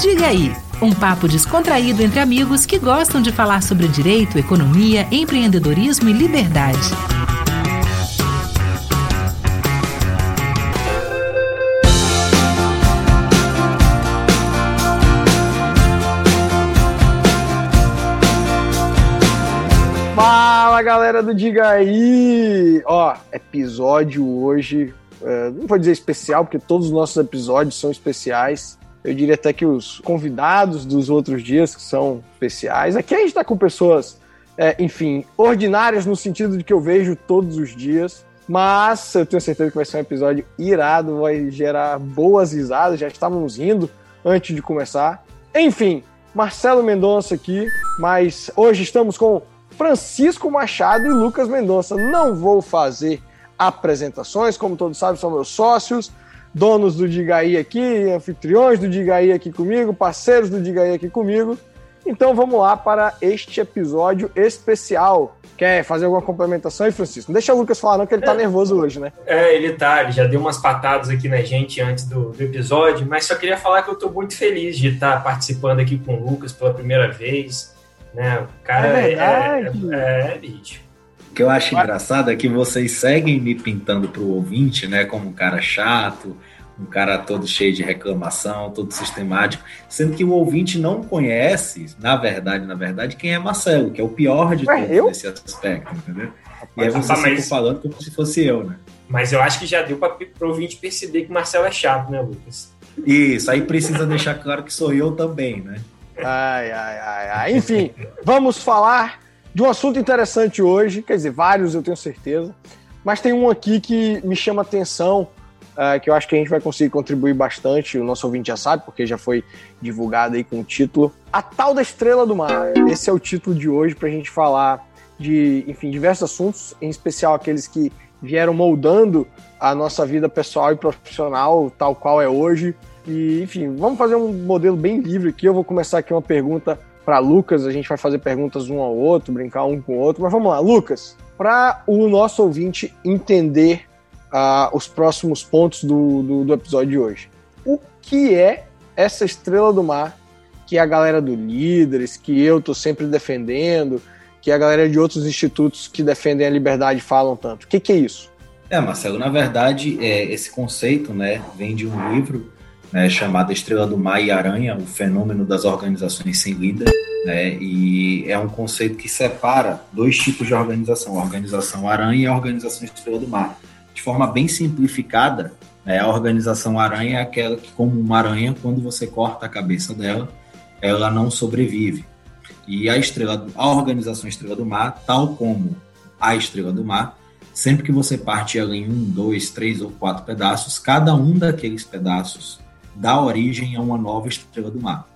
Diga aí, um papo descontraído entre amigos que gostam de falar sobre direito, economia, empreendedorismo e liberdade. Fala galera do Diga aí! Ó, episódio hoje, é, não vou dizer especial, porque todos os nossos episódios são especiais, eu diria até que os convidados dos outros dias, que são especiais. Aqui a gente está com pessoas, é, enfim, ordinárias no sentido de que eu vejo todos os dias. Mas eu tenho certeza que vai ser um episódio irado, vai gerar boas risadas. Já estávamos rindo antes de começar. Enfim, Marcelo Mendonça aqui, mas hoje estamos com Francisco Machado e Lucas Mendonça. Não vou fazer apresentações, como todos sabem, são meus sócios donos do Digaí aqui, anfitriões do Digaí aqui comigo, parceiros do Digaí aqui comigo. Então vamos lá para este episódio especial. Quer fazer alguma complementação aí, Francisco? Não deixa o Lucas falar, não, que ele tá é, nervoso hoje, né? É, ele tá, ele já deu umas patadas aqui na gente antes do, do episódio, mas só queria falar que eu tô muito feliz de estar participando aqui com o Lucas pela primeira vez. Né? O cara é, verdade. é, é, é bicho. O que eu acho engraçado é que vocês seguem me pintando pro ouvinte, né, como um cara chato, um cara todo cheio de reclamação, todo sistemático, sendo que o ouvinte não conhece, na verdade, na verdade, quem é Marcelo, que é o pior de todos eu? nesse aspecto, entendeu? E aí você mas... falando como se fosse eu, né? Mas eu acho que já deu para o ouvinte perceber que o Marcelo é chato, né, Lucas? Isso, aí precisa deixar claro que sou eu também, né? Ai, ai, ai, ai. Enfim, vamos falar de um assunto interessante hoje, quer dizer, vários eu tenho certeza, mas tem um aqui que me chama atenção uh, que eu acho que a gente vai conseguir contribuir bastante. O nosso ouvinte já sabe, porque já foi divulgado aí com o título A Tal da Estrela do Mar. Esse é o título de hoje para a gente falar de, enfim, diversos assuntos, em especial aqueles que vieram moldando a nossa vida pessoal e profissional, tal qual é hoje. E, enfim, vamos fazer um modelo bem livre aqui. Eu vou começar aqui uma pergunta para Lucas, a gente vai fazer perguntas um ao outro, brincar um com o outro. Mas vamos lá, Lucas, para o nosso ouvinte entender uh, os próximos pontos do, do, do, episódio de hoje. O que é essa estrela do mar que a galera do Líderes, que eu tô sempre defendendo, que a galera de outros institutos que defendem a liberdade falam tanto? O que, que é isso? É, Marcelo, na verdade, é, esse conceito né, vem de um livro né, chamado Estrela do Mar e Aranha, o fenômeno das organizações sem líder, né, e é um conceito que separa dois tipos de organização, a organização aranha e a organização Estrela do Mar de forma bem simplificada, né, a organização aranha é aquela que, como uma aranha, quando você corta a cabeça dela, ela não sobrevive. E a estrela, a organização Estrela do Mar, tal como a Estrela do Mar, sempre que você parte ela em um, dois, três ou quatro pedaços, cada um daqueles pedaços dá origem a uma nova Estrela do Mar.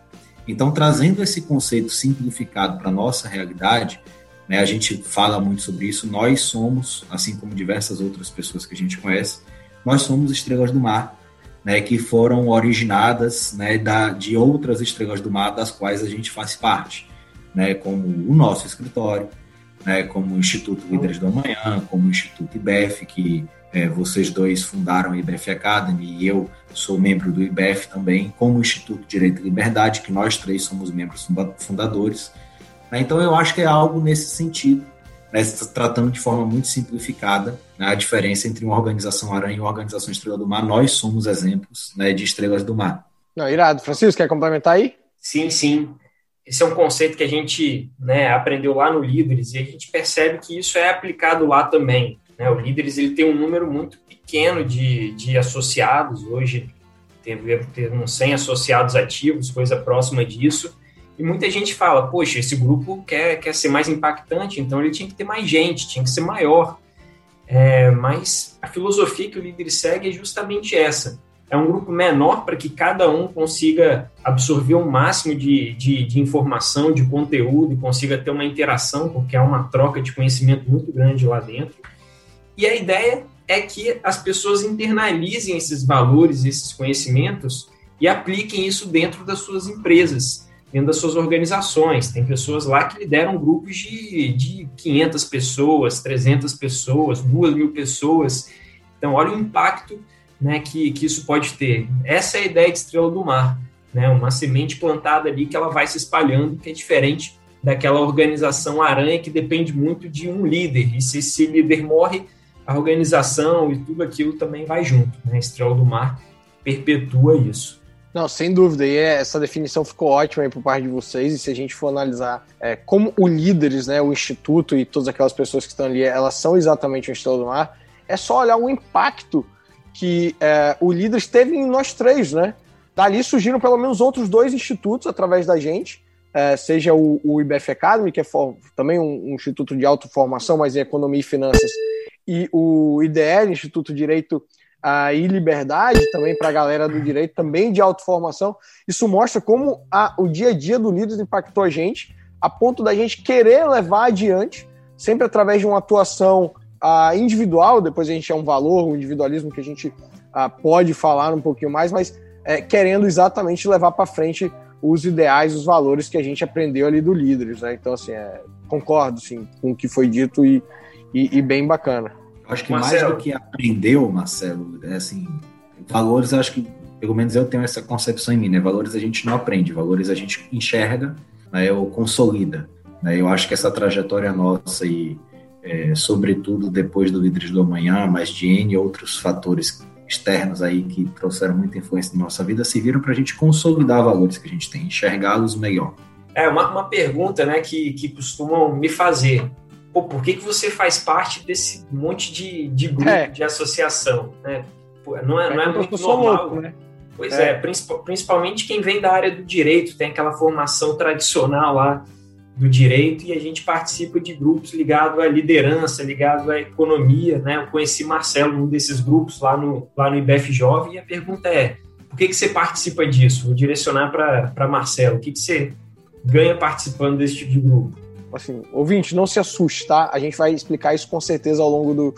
Então, trazendo esse conceito simplificado para a nossa realidade, né? A gente fala muito sobre isso. Nós somos, assim como diversas outras pessoas que a gente conhece, nós somos estrelas do mar, né, que foram originadas né, da, de outras estrelas do mar das quais a gente faz parte, né, como o nosso escritório, né, como o Instituto Líderes do Amanhã, como o Instituto IBEF, que é, vocês dois fundaram a IBEF Academy e eu sou membro do IBEF também, como o Instituto Direito e Liberdade, que nós três somos membros fundadores, né? Então, eu acho que é algo nesse sentido, né? tratando de forma muito simplificada né? a diferença entre uma organização aranha e uma organização estrela do mar. Nós somos exemplos né, de estrelas do mar. Não, irado. Francisco, quer complementar aí? Sim, sim. Esse é um conceito que a gente né, aprendeu lá no Líderes e a gente percebe que isso é aplicado lá também. Né? O Líderes ele tem um número muito pequeno de, de associados, hoje deve ter uns 100 associados ativos, coisa próxima disso, e muita gente fala, poxa, esse grupo quer, quer ser mais impactante, então ele tinha que ter mais gente, tinha que ser maior. É, mas a filosofia que o líder segue é justamente essa. É um grupo menor para que cada um consiga absorver o máximo de, de, de informação, de conteúdo, consiga ter uma interação, porque há uma troca de conhecimento muito grande lá dentro. E a ideia é que as pessoas internalizem esses valores, esses conhecimentos e apliquem isso dentro das suas empresas dentro das suas organizações. Tem pessoas lá que lideram grupos de, de 500 pessoas, 300 pessoas, 2 mil pessoas. Então, olha o impacto né, que, que isso pode ter. Essa é a ideia de Estrela do Mar. né? Uma semente plantada ali que ela vai se espalhando, que é diferente daquela organização aranha que depende muito de um líder. E se esse líder morre, a organização e tudo aquilo também vai junto. Né? Estrela do Mar perpetua isso. Não, sem dúvida. E é, essa definição ficou ótima por parte de vocês. E se a gente for analisar é, como o líderes, né, o instituto e todas aquelas pessoas que estão ali, elas são exatamente o Estrela do Mar, é só olhar o impacto que é, o líderes teve em nós três, né? Dali surgiram pelo menos outros dois institutos através da gente, é, seja o, o, IBF Academy, que é for, também um, um, instituto de autoformação, mas em economia e finanças, e o IDL, Instituto Direito uh, e Liberdade, também para a galera do direito, também de autoformação. Isso mostra como a, o dia a dia do Líderes impactou a gente, a ponto da gente querer levar adiante, sempre através de uma atuação uh, individual, depois a gente é um valor, um individualismo que a gente uh, pode falar um pouquinho mais, mas é, querendo exatamente levar para frente os ideais, os valores que a gente aprendeu ali do Líderes, né? Então, assim, é, concordo, sim, com o que foi dito e, e, e bem bacana. Acho que Marcelo. mais do que aprendeu, Marcelo, é assim, valores, acho que, pelo menos eu tenho essa concepção em mim, né? Valores a gente não aprende, valores a gente enxerga, né, ou consolida. Né? Eu acho que essa trajetória nossa e, é, sobretudo depois do Líderes do Amanhã, mas de N outros fatores externos aí que trouxeram muita influência na nossa vida, serviram para a gente consolidar valores que a gente tem, enxergá-los melhor. É uma, uma pergunta né, que, que costumam me fazer. Pô, por que, que você faz parte desse monte de, de grupo, é. de associação? Né? Pô, não é, não é, é muito normal. Louco, né? Pois é, é principalmente quem vem da área do direito, tem aquela formação tradicional lá do direito e a gente participa de grupos ligados à liderança, ligados à economia, né? Eu conheci Marcelo num desses grupos lá no, lá no IBF Jovem e a pergunta é, por que, que você participa disso? Vou direcionar para Marcelo, o que, que você ganha participando desse tipo de grupo? Assim, ouvinte, não se assuste, tá? A gente vai explicar isso com certeza ao longo do,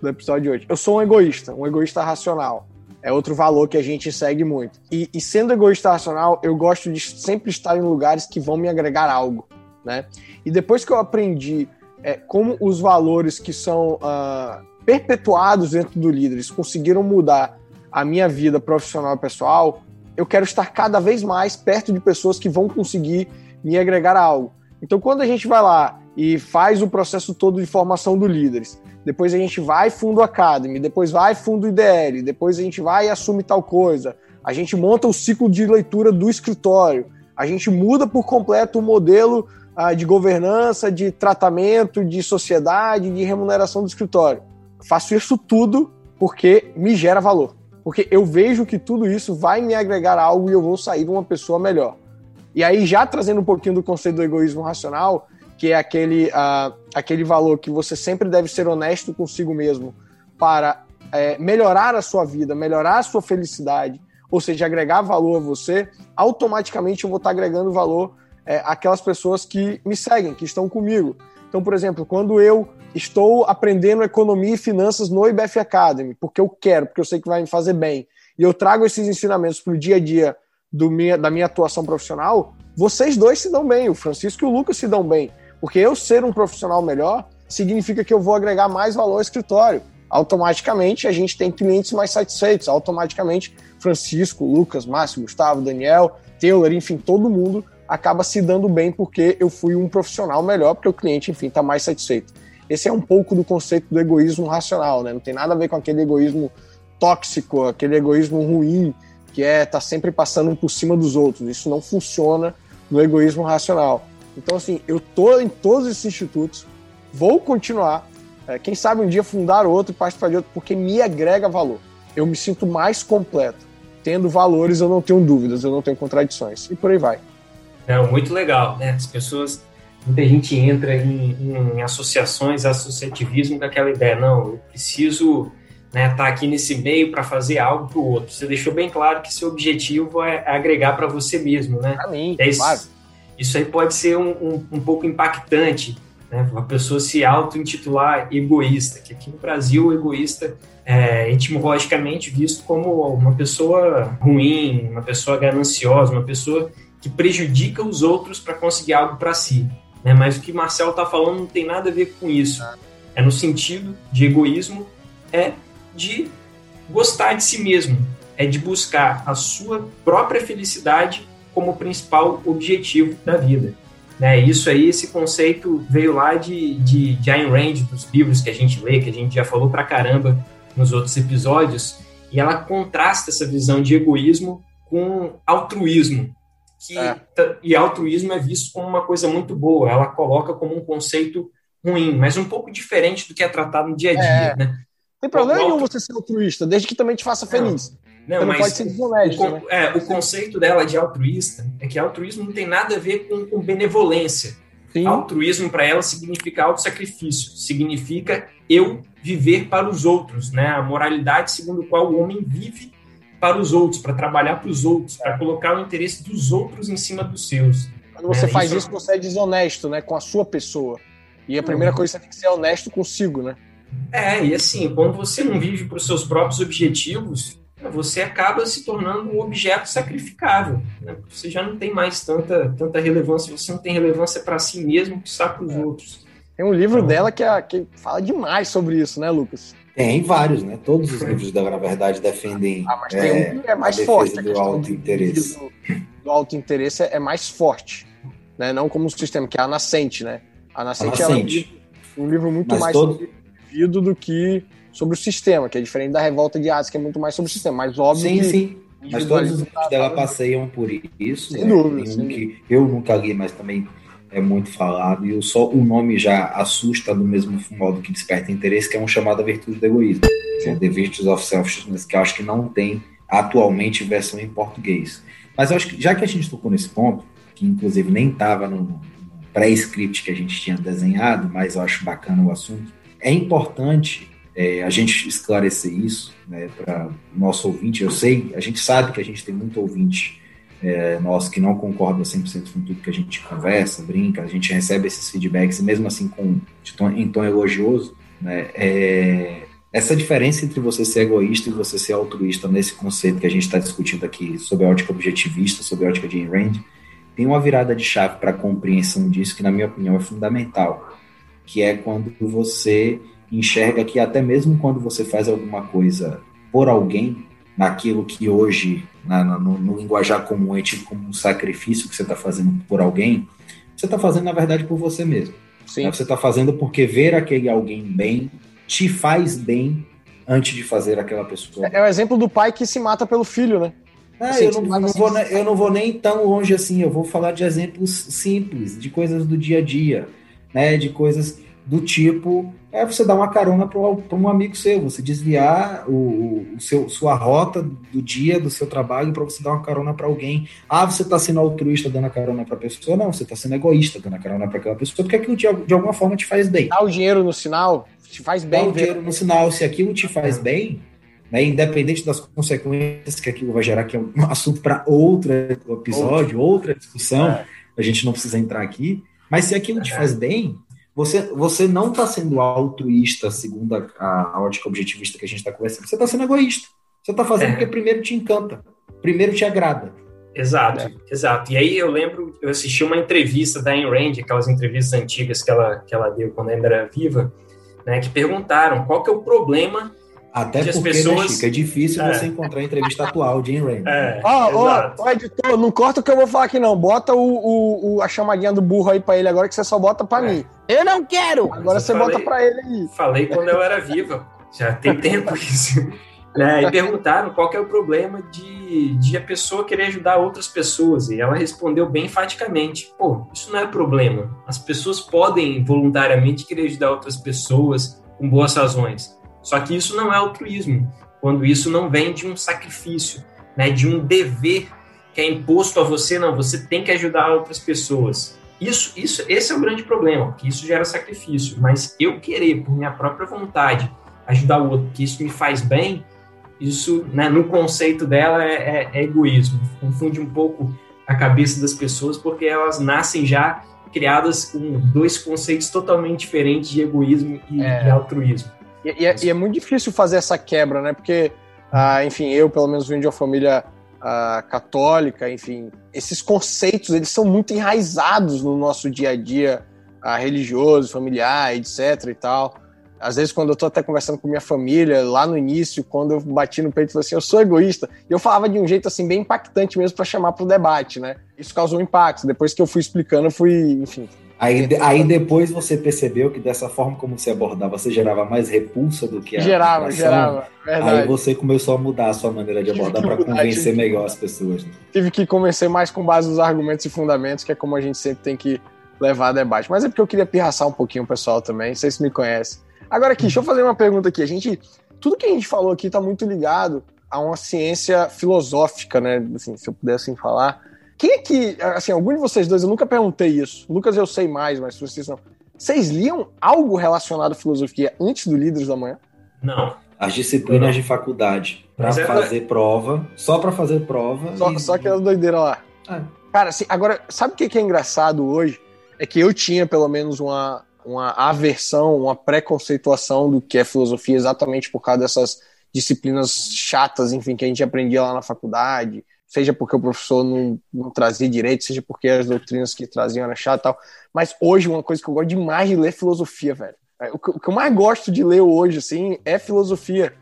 do episódio de hoje. Eu sou um egoísta, um egoísta racional. É outro valor que a gente segue muito. E, e sendo egoísta racional, eu gosto de sempre estar em lugares que vão me agregar algo né? E depois que eu aprendi é, como os valores que são uh, perpetuados dentro do Líderes conseguiram mudar a minha vida profissional e pessoal, eu quero estar cada vez mais perto de pessoas que vão conseguir me agregar algo. Então, quando a gente vai lá e faz o processo todo de formação do Líderes, depois a gente vai fundo Academy, depois vai fundo IDL, depois a gente vai e assume tal coisa, a gente monta o ciclo de leitura do escritório, a gente muda por completo o modelo ah, de governança, de tratamento, de sociedade, de remuneração do escritório. Faço isso tudo porque me gera valor. Porque eu vejo que tudo isso vai me agregar algo e eu vou sair uma pessoa melhor. E aí, já trazendo um pouquinho do conceito do egoísmo racional, que é aquele, uh, aquele valor que você sempre deve ser honesto consigo mesmo para é, melhorar a sua vida, melhorar a sua felicidade, ou seja, agregar valor a você, automaticamente eu vou estar agregando valor é, aquelas pessoas que me seguem, que estão comigo. Então, por exemplo, quando eu estou aprendendo economia e finanças no IBF Academy, porque eu quero, porque eu sei que vai me fazer bem, e eu trago esses ensinamentos para o dia a dia do minha, da minha atuação profissional, vocês dois se dão bem, o Francisco e o Lucas se dão bem. Porque eu ser um profissional melhor significa que eu vou agregar mais valor ao escritório. Automaticamente a gente tem clientes mais satisfeitos. Automaticamente, Francisco, Lucas, Márcio, Gustavo, Daniel, Taylor, enfim, todo mundo acaba se dando bem porque eu fui um profissional melhor, porque o cliente, enfim, está mais satisfeito. Esse é um pouco do conceito do egoísmo racional, né? Não tem nada a ver com aquele egoísmo tóxico, aquele egoísmo ruim, que é tá sempre passando por cima dos outros. Isso não funciona no egoísmo racional. Então, assim, eu tô em todos esses institutos, vou continuar, é, quem sabe um dia fundar outro e participar de outro, porque me agrega valor. Eu me sinto mais completo. Tendo valores, eu não tenho dúvidas, eu não tenho contradições. E por aí vai. É muito legal, né? As pessoas, muita gente entra em, em associações, associativismo com aquela ideia, não, eu preciso né, tá aqui nesse meio para fazer algo para o outro. Você deixou bem claro que seu objetivo é agregar para você mesmo, né? Para mim, é isso, claro. Isso aí pode ser um, um, um pouco impactante, né? Uma pessoa se auto-intitular egoísta, que aqui no Brasil o egoísta é etimologicamente visto como uma pessoa ruim, uma pessoa gananciosa, uma pessoa que prejudica os outros para conseguir algo para si. Né? Mas o que Marcel está falando não tem nada a ver com isso. É no sentido de egoísmo, é de gostar de si mesmo, é de buscar a sua própria felicidade como principal objetivo da vida. Né? Isso aí, esse conceito veio lá de, de, de Ayn Rand, dos livros que a gente lê, que a gente já falou pra caramba nos outros episódios, e ela contrasta essa visão de egoísmo com altruísmo. Que, é. E altruísmo é visto como uma coisa muito boa, ela coloca como um conceito ruim, mas um pouco diferente do que é tratado no dia a dia. É. Né? Tem problema nenhum você ser altruísta, desde que também te faça feliz. Não, não mas pode ser desonesto, o, né? é, o conceito dela de altruísta é que altruísmo não tem nada a ver com, com benevolência. Sim. Altruísmo para ela significa auto-sacrifício, significa eu viver para os outros, né? A moralidade segundo a qual o homem vive para os outros, para trabalhar para os outros, para colocar o interesse dos outros em cima dos seus. Quando você né? faz isso, isso, você é desonesto, né, com a sua pessoa. E a primeira uhum. coisa é você tem que ser honesto consigo, né? É, e assim, quando você não vive para os seus próprios objetivos, você acaba se tornando um objeto sacrificável. Né? Você já não tem mais tanta, tanta relevância, você não tem relevância para si mesmo que está para os é. outros. Tem um livro então, dela que, é, que fala demais sobre isso, né, Lucas? Tem vários, né? Todos os livros dela, na verdade, defendem ah, mas tem é, um que é mais forte. do auto-interesse. Do, do auto-interesse é mais forte, né? Não como um sistema, que é a Nascente, né? A Nascente, a Nascente. é um, um livro muito mas mais todo... vivido do que sobre o sistema, que é diferente da Revolta de Hades, que é muito mais sobre o sistema, mas óbvio sim, que... Sim, Mas todos os livros dela passeiam por isso. Sem né? dúvida. Um que eu nunca li, mas também é muito falado, e só o nome já assusta do mesmo modo que desperta interesse, que é um chamado a virtude do egoísmo, que é The Virtues of Selfishness, que eu acho que não tem atualmente versão em português. Mas eu acho que, já que a gente tocou nesse ponto, que inclusive nem estava no pré-script que a gente tinha desenhado, mas eu acho bacana o assunto, é importante é, a gente esclarecer isso né, para o nosso ouvinte. Eu sei, a gente sabe que a gente tem muito ouvinte é, nosso que não concorda 100% com tudo que a gente conversa, brinca, a gente recebe esses feedbacks, mesmo assim com, tom, em tom elogioso. Né, é, essa diferença entre você ser egoísta e você ser altruísta nesse conceito que a gente está discutindo aqui sobre a ótica objetivista, sobre a ótica de Ayn Rand, tem uma virada de chave para a compreensão disso que, na minha opinião, é fundamental, que é quando você enxerga que até mesmo quando você faz alguma coisa por alguém, naquilo que hoje, na, no, no, linguajar comum, é tido como um sacrifício que você está fazendo por alguém, você está fazendo, na verdade, por você mesmo. Sim. Você está fazendo porque ver aquele alguém bem te faz bem antes de fazer aquela pessoa. É, é o exemplo do pai que se mata pelo filho, né? Assim, eu, não, não vou, eu não vou nem tão longe assim, eu vou falar de exemplos simples, de coisas do dia a dia, né? De coisas do tipo é você dar uma carona para um amigo seu, você desviar o, o, seu, sua rota do dia, do seu trabalho, para você dar uma carona para alguém. Ah, você está sendo altruísta dando a carona para a pessoa? Não, você está sendo egoísta dando a carona para aquela pessoa, porque aquilo de, de, alguma forma te faz bem. Dá o dinheiro no sinal, te faz bem. Dá o dinheiro no sinal, se aquilo te faz bem, né, independente das consequências que aquilo vai gerar, que é um assunto para outro episódio, outra discussão, é. a gente não precisa entrar aqui, mas se aquilo te faz bem, você, você não está sendo altruísta, segundo a, a, ótica objetivista que a gente está conversando. Você está sendo egoísta. Você está fazendo é. porque primeiro te encanta, primeiro te agrada. Exato, é. exato. E aí eu lembro, eu assisti uma entrevista da Ayn Rand, aquelas entrevistas antigas que ela, que ela deu quando ainda era viva, né, que perguntaram qual que é o problema até porque, né, pessoas... né, Chico, é difícil é. você encontrar a entrevista atual de Ayn Rand. É, ó, ó, editor, não corta o que eu vou falar aqui não. Bota o, o, o a chamadinha do burro aí pra ele agora que você só bota pra é. mim. Eu não quero! Agora você falei, bota pra ele aí. Falei quando eu era viva. Já tem tempo isso. Né, e perguntaram qual que é o problema de, de a pessoa querer ajudar outras pessoas. E ela respondeu bem enfaticamente: pô, isso não é problema. As pessoas podem voluntariamente querer ajudar outras pessoas com boas razões. Só que isso não é altruísmo, quando isso não vem de um sacrifício, né, de um dever que é imposto a você, não, você tem que ajudar outras pessoas. Isso, isso, esse é o grande problema, que isso gera sacrifício. Mas eu querer, por minha própria vontade, ajudar o outro, que isso me faz bem, isso, né, no conceito dela, é, é, é egoísmo. Confunde um pouco a cabeça das pessoas, porque elas nascem já criadas com dois conceitos totalmente diferentes de egoísmo e, é. e altruísmo. E, e, é, e, é, muito difícil fazer essa quebra, né? Porque, ah, enfim, eu pelo menos vim de uma família ah, católica, enfim, esses conceitos eles são muito enraizados no nosso dia a dia ah, religioso, familiar, etc. e tal. Às vezes, quando eu tô até conversando com minha família, lá no início, quando eu bati no peito e falei assim, eu sou egoísta, eu falava de um jeito assim bem impactante mesmo para chamar pro debate, né? Isso causou um impacto. Depois que eu fui explicando, eu fui, enfim, Aí, aí depois você percebeu que dessa forma como você abordava, você gerava mais repulsa do que a Gerava, gerava, verdade. Aí você começou a mudar a sua maneira de abordar para convencer melhor as pessoas. Né? Tive que convencer mais com base nos argumentos e fundamentos, que é como a gente sempre tem que levar a debate. Mas é porque eu queria pirraçar um pouquinho o pessoal também, vocês me conhecem. Agora aqui, deixa eu fazer uma pergunta aqui. A gente, tudo que a gente falou aqui está muito ligado a uma ciência filosófica, né? Assim, se eu pudesse assim falar quem é que, assim, algum de vocês dois, eu nunca perguntei isso. Lucas, eu sei mais, mas vocês não. Vocês liam algo relacionado à filosofia antes do Líderes da Manhã? Não. As disciplinas não. de faculdade. Para é fazer prova, só para fazer prova. Só, e... só aquelas doideiras lá. É. Cara, assim, agora, sabe o que é engraçado hoje? É que eu tinha pelo menos uma, uma aversão, uma preconceituação do que é filosofia exatamente por causa dessas disciplinas chatas, enfim, que a gente aprendia lá na faculdade seja porque o professor não, não trazia direito, seja porque as doutrinas que traziam eram chatas e tal. Mas hoje, uma coisa que eu gosto demais de ler é filosofia, velho. É, o que, eu mais gosto de ler hoje, assim, é filosofia.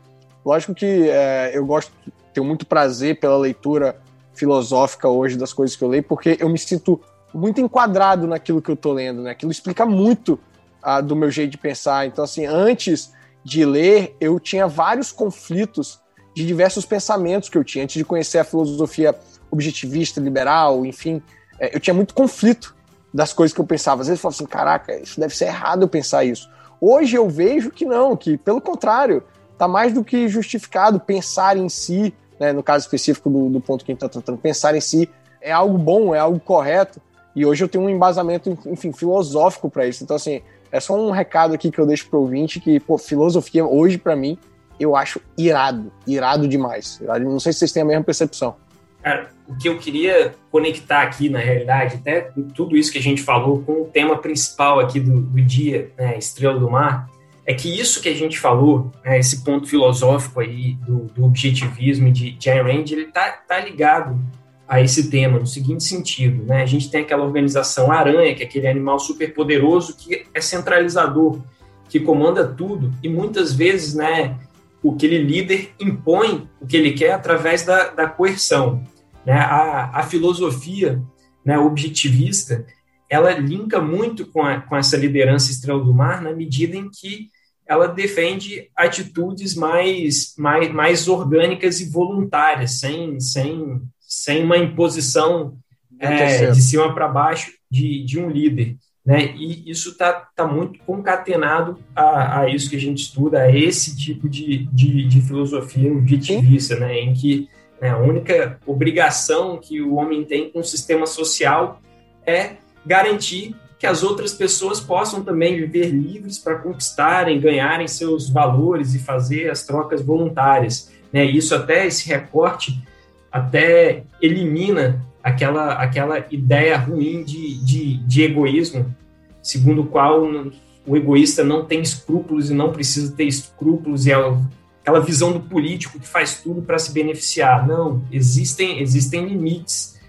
Lógico que é, eu gosto, tenho muito prazer pela leitura filosófica hoje das coisas que eu leio, porque eu me sinto muito enquadrado naquilo que eu tô lendo, né? Aquilo explica muito ah, do meu jeito de pensar. Então, assim, antes de ler, eu tinha vários conflitos de diversos pensamentos que eu tinha. Antes de conhecer a filosofia objetivista, liberal, enfim, é, eu tinha muito conflito das coisas que eu pensava. Às vezes eu falava assim, caraca, isso deve ser errado eu pensar isso. Hoje eu vejo que não, que pelo contrário, está mais do que justificado pensar em si, né, no caso específico do, do ponto que a gente está tratando, pensar em si é algo bom, é algo correto. E hoje eu tenho um embasamento, enfim, filosófico para isso. Então, assim, é só um recado aqui que eu deixo para o ouvinte que, pô, filosofia hoje para mim eu acho irado, irado demais. Não sei se vocês têm a mesma percepção. Cara, o que eu queria conectar aqui, na realidade, até tudo isso que a gente falou com o tema principal aqui do, do dia, né, Estrela do Mar, é que isso que a gente falou, né, esse ponto filosófico aí do, do objetivismo de Ayn Rand, ele tá, tá ligado a esse tema no seguinte sentido, né? A gente tem aquela organização aranha, que é aquele animal super poderoso que é centralizador, que comanda tudo e muitas vezes, né, aquele líder impõe o que ele quer através da, da coerção. Né? A, a filosofia né, objetivista ela linka muito com, a, com essa liderança estrela do mar na medida em que ela defende atitudes mais, mais, mais orgânicas e voluntárias, sem, sem, sem uma imposição é, de cima para baixo de, de um líder. Né? E isso está tá muito concatenado a, a, isso que a gente estuda, a esse tipo de, de, de filosofia objetivista, né? em que né, a única obrigação que o homem tem com o sistema social é garantir que as outras pessoas possam também viver livres para conquistarem, ganharem seus valores e fazer as trocas voluntárias. Né? Isso até, esse recorte, até elimina aquela, aquela ideia ruim de, de, de egoísmo, segundo o qual o egoísta não tem escrúpulos e não precisa ter escrúpulos, e é aquela visão do político que faz tudo para se beneficiar. Não, existem, existem limites,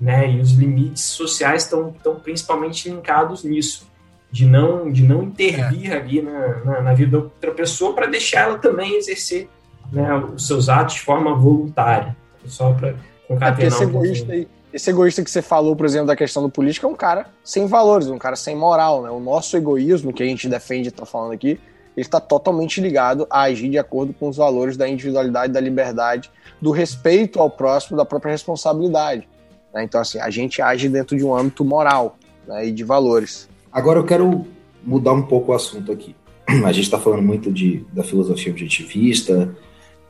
né? E os limites sociais estão, principalmente linkados nisso, de não, de não intervir é. ali na, na, na, vida da outra pessoa para deixar ela também exercer né, os seus atos de forma voluntária. Só para concatenar é um egoísta aí esse egoísta que você falou, por exemplo, da questão do político, é um cara sem valores, um cara sem moral, né? O nosso egoísmo que a gente defende, está falando aqui, ele está totalmente ligado a agir de acordo com os valores da individualidade, da liberdade, do respeito ao próximo, da própria responsabilidade. Né? Então, assim, a gente age dentro de um âmbito moral né, e de valores. Agora eu quero mudar um pouco o assunto aqui. A gente está falando muito de, da filosofia objetivista,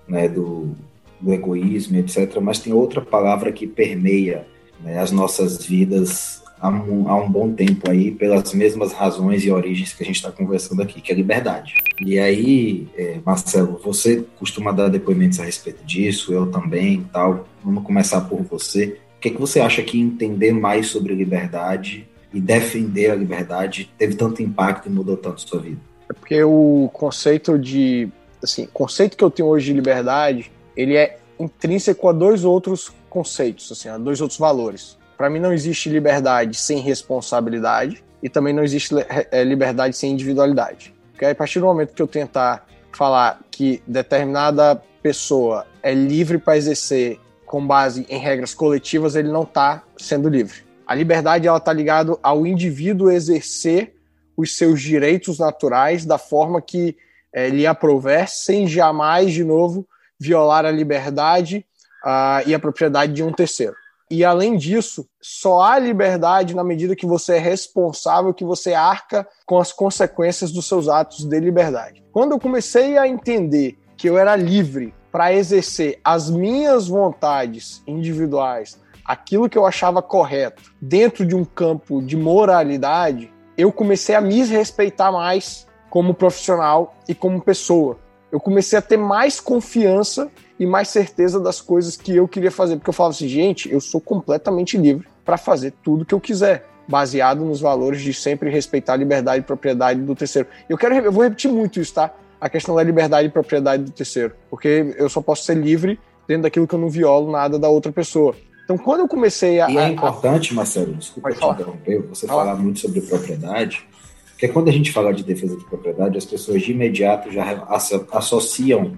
né, do, do egoísmo, etc. Mas tem outra palavra que permeia né, as nossas vidas há um, há um, bom tempo aí, pelas mesmas razões e origens que a gente está conversando aqui, que é liberdade. E aí, é, Marcelo, você costuma dar depoimentos a respeito disso, eu também tal. Vamos começar por você. O que, é que você acha que entender mais sobre liberdade e defender a liberdade teve tanto impacto e mudou tanto a sua vida? É porque o conceito de. Assim, conceito que eu tenho hoje de liberdade, ele é intrínseco a dois outros conceitos, assim, dois outros valores. Para mim não existe liberdade sem responsabilidade e também não existe é, liberdade sem individualidade. Porque a partir do momento que eu tentar falar que determinada pessoa é livre para exercer com base em regras coletivas, ele não está sendo livre. A liberdade ela está ligada ao indivíduo exercer os seus direitos naturais da forma que é, lhe aprover, sem jamais, de novo, violar a liberdade uh, e a propriedade de um terceiro. E além disso, só há liberdade na medida que você é responsável, que você arca com as consequências dos seus atos de liberdade. Quando eu comecei a entender que eu era livre para exercer as minhas vontades individuais, aquilo que eu achava correto, dentro de um campo de moralidade, eu comecei a me respeitar mais como profissional e como pessoa. Eu comecei a ter mais confiança e mais certeza das coisas que eu queria fazer. Porque eu falava assim, gente, eu sou completamente livre para fazer tudo que eu quiser, baseado nos valores de sempre respeitar a liberdade e propriedade do terceiro. Eu quero, eu vou repetir muito isso, tá? A questão da liberdade e propriedade do terceiro, porque eu só posso ser livre dentro daquilo que eu não violo nada da outra pessoa. Então, quando eu comecei a. E é importante, Marcelo, desculpa te interromper, você Fala. falar muito sobre propriedade, porque quando a gente fala de defesa de propriedade, as pessoas de imediato já associam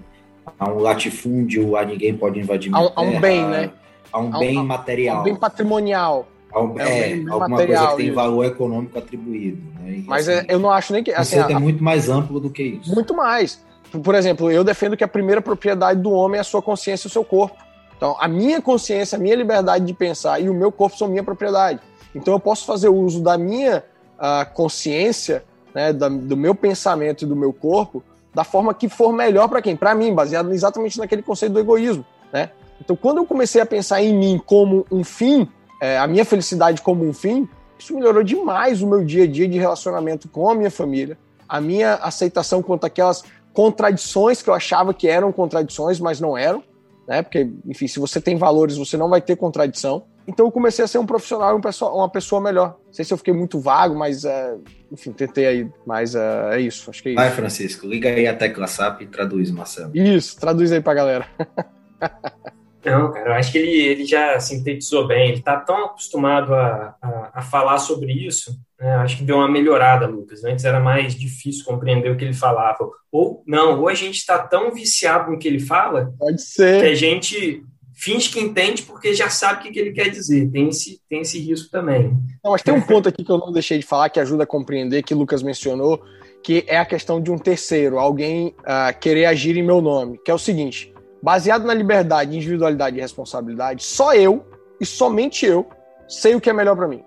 a um latifúndio, a ninguém pode invadir a, a um bem, né? A um a bem material. A um bem patrimonial. A um, é, é bem alguma material, coisa que tem valor econômico atribuído. Né? Mas assim, eu não acho nem que... Assim, é muito mais amplo do que isso. Muito mais. Por exemplo, eu defendo que a primeira propriedade do homem é a sua consciência e o seu corpo. Então, a minha consciência, a minha liberdade de pensar e o meu corpo são minha propriedade. Então, eu posso fazer uso da minha uh, consciência, né, da, do meu pensamento e do meu corpo da forma que for melhor para quem? Para mim, baseado exatamente naquele conceito do egoísmo, né? Então, quando eu comecei a pensar em mim como um fim, é, a minha felicidade como um fim, isso melhorou demais o meu dia a dia de relacionamento com a minha família, a minha aceitação quanto àquelas contradições que eu achava que eram contradições, mas não eram, né? Porque, enfim, se você tem valores, você não vai ter contradição. Então eu comecei a ser um profissional, uma pessoa melhor. Não sei se eu fiquei muito vago, mas é, enfim, tentei aí. Mas é, é, isso, acho que é isso. Vai, Francisco, liga aí a tecla SAP e traduz, Marcelo. Isso, traduz aí pra galera. Não, cara, eu acho que ele, ele já sintetizou bem. Ele está tão acostumado a, a, a, falar sobre isso. Né? Acho que deu uma melhorada, Lucas. Antes era mais difícil compreender o que ele falava. Ou não, ou a gente está tão viciado no que ele fala Pode ser. que a gente finge que entende porque já sabe o que, que ele quer dizer. Tem esse, tem esse risco também. Não, mas tem um ponto aqui que eu não deixei de falar que ajuda a compreender, que o Lucas mencionou, que é a questão de um terceiro, alguém uh, querer agir em meu nome, que é o seguinte: baseado na liberdade, individualidade e responsabilidade, só eu e somente eu sei o que é melhor para mim.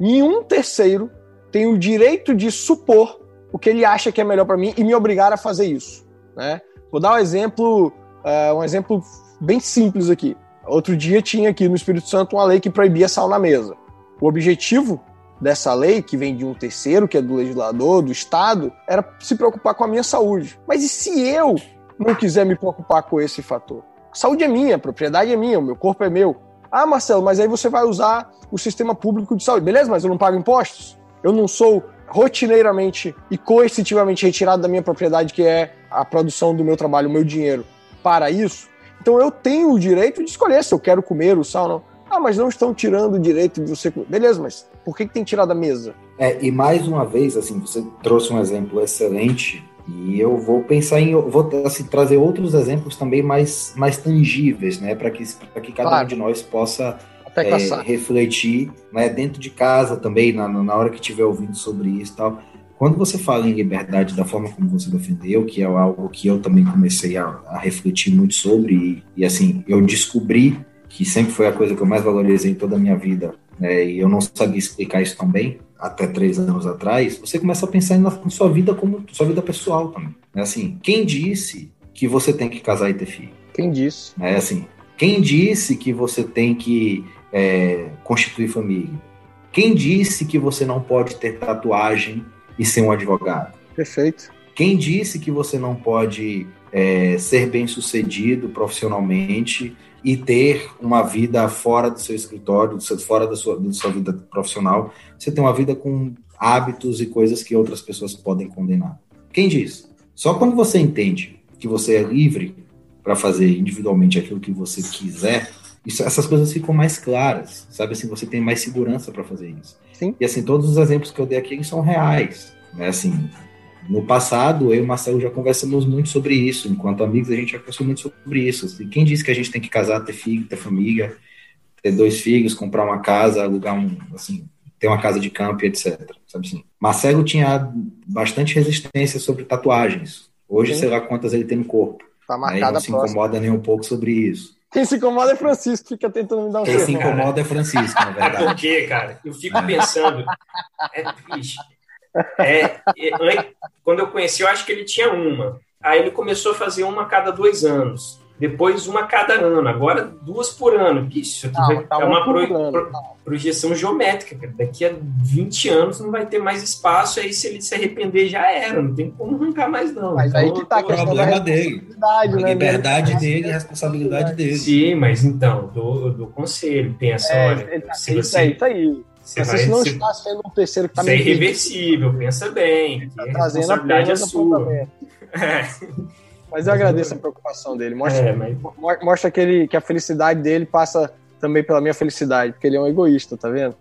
Nenhum terceiro tem o direito de supor o que ele acha que é melhor para mim e me obrigar a fazer isso. Né? Vou dar um exemplo, uh, um exemplo bem simples aqui. Outro dia tinha aqui no Espírito Santo uma lei que proibia sal na mesa. O objetivo dessa lei, que vem de um terceiro, que é do legislador, do Estado, era se preocupar com a minha saúde. Mas e se eu não quiser me preocupar com esse fator? A saúde é minha, a propriedade é minha, o meu corpo é meu. Ah, Marcelo, mas aí você vai usar o sistema público de saúde. Beleza, mas eu não pago impostos? Eu não sou rotineiramente e coercitivamente retirado da minha propriedade, que é a produção do meu trabalho, o meu dinheiro, para isso? Então eu tenho o direito de escolher se eu quero comer o sal ou não. Ah, mas não estão tirando o direito de você comer. Beleza, mas por que, que tem tirado da mesa? É, e mais uma vez, assim, você trouxe um exemplo excelente e eu vou pensar em, vou assim, trazer outros exemplos também mais, mais tangíveis, né, para que, que cada claro. um de nós possa é, refletir, né, dentro de casa também, na, na hora que estiver ouvindo sobre isso e tal. Quando você fala em liberdade da forma como você defendeu, que é algo que eu também comecei a, a refletir muito sobre, e, e, assim, eu descobri que sempre foi a coisa que eu mais valorizei em toda a minha vida, né, e eu não sabia explicar isso tão bem, até três anos atrás, você começa a pensar na, na sua vida como sua vida pessoal também. É assim, quem disse que você tem que casar e ter filho? Quem disse? É assim, quem disse que você tem que é, constituir família? Quem disse que você não pode ter tatuagem e ser um advogado. Perfeito. Quem disse que você não pode é, ser bem sucedido profissionalmente e ter uma vida fora do seu escritório, fora da sua, da sua vida profissional? Você tem uma vida com hábitos e coisas que outras pessoas podem condenar. Quem disse? Só quando você entende que você é livre para fazer individualmente aquilo que você quiser, isso, essas coisas ficam mais claras, sabe? Assim, você tem mais segurança para fazer isso. Sim. E assim, todos os exemplos que eu dei aqui são reais, né? Assim, no passado, eu e o Marcelo já conversamos muito sobre isso. Enquanto amigos, a gente já conversou muito sobre isso. E quem disse que a gente tem que casar, ter filho, ter família, ter dois filhos, comprar uma casa, alugar um, assim, ter uma casa de campo etc. Sabe assim? Marcelo tinha bastante resistência sobre tatuagens. Hoje, Sim. sei lá quantas ele tem no corpo. Tá marcada Aí não se incomoda nem um pouco sobre isso. Quem se incomoda é Francisco, fica tentando me dar um Quem se incomoda é Francisco, na verdade. Por quê, cara? Eu fico é. pensando. É triste. É, é, quando eu conheci, eu acho que ele tinha uma. Aí ele começou a fazer uma a cada dois anos. Depois uma a cada ano. Agora duas por ano. Isso aqui não, vai, tá é uma pro, pro, projeção geométrica. Cara. Daqui a 20 anos não vai ter mais espaço. Aí se ele se arrepender, já era. Não tem como arrancar mais, não. Mas então, aí que tá a problema dele. A né, liberdade dele e a responsabilidade dele. Sim, mas então, dou, dou conselho. Pensa, é, olha. Tá, se você... É isso aí. Você, vai, não você, está sendo um terceiro que está é irreversível, pensa bem. Tá a responsabilidade é sua. É. Mas eu agradeço a preocupação dele. Mostra, é, mas... mostra que, ele, que a felicidade dele passa também pela minha felicidade, porque ele é um egoísta, tá vendo?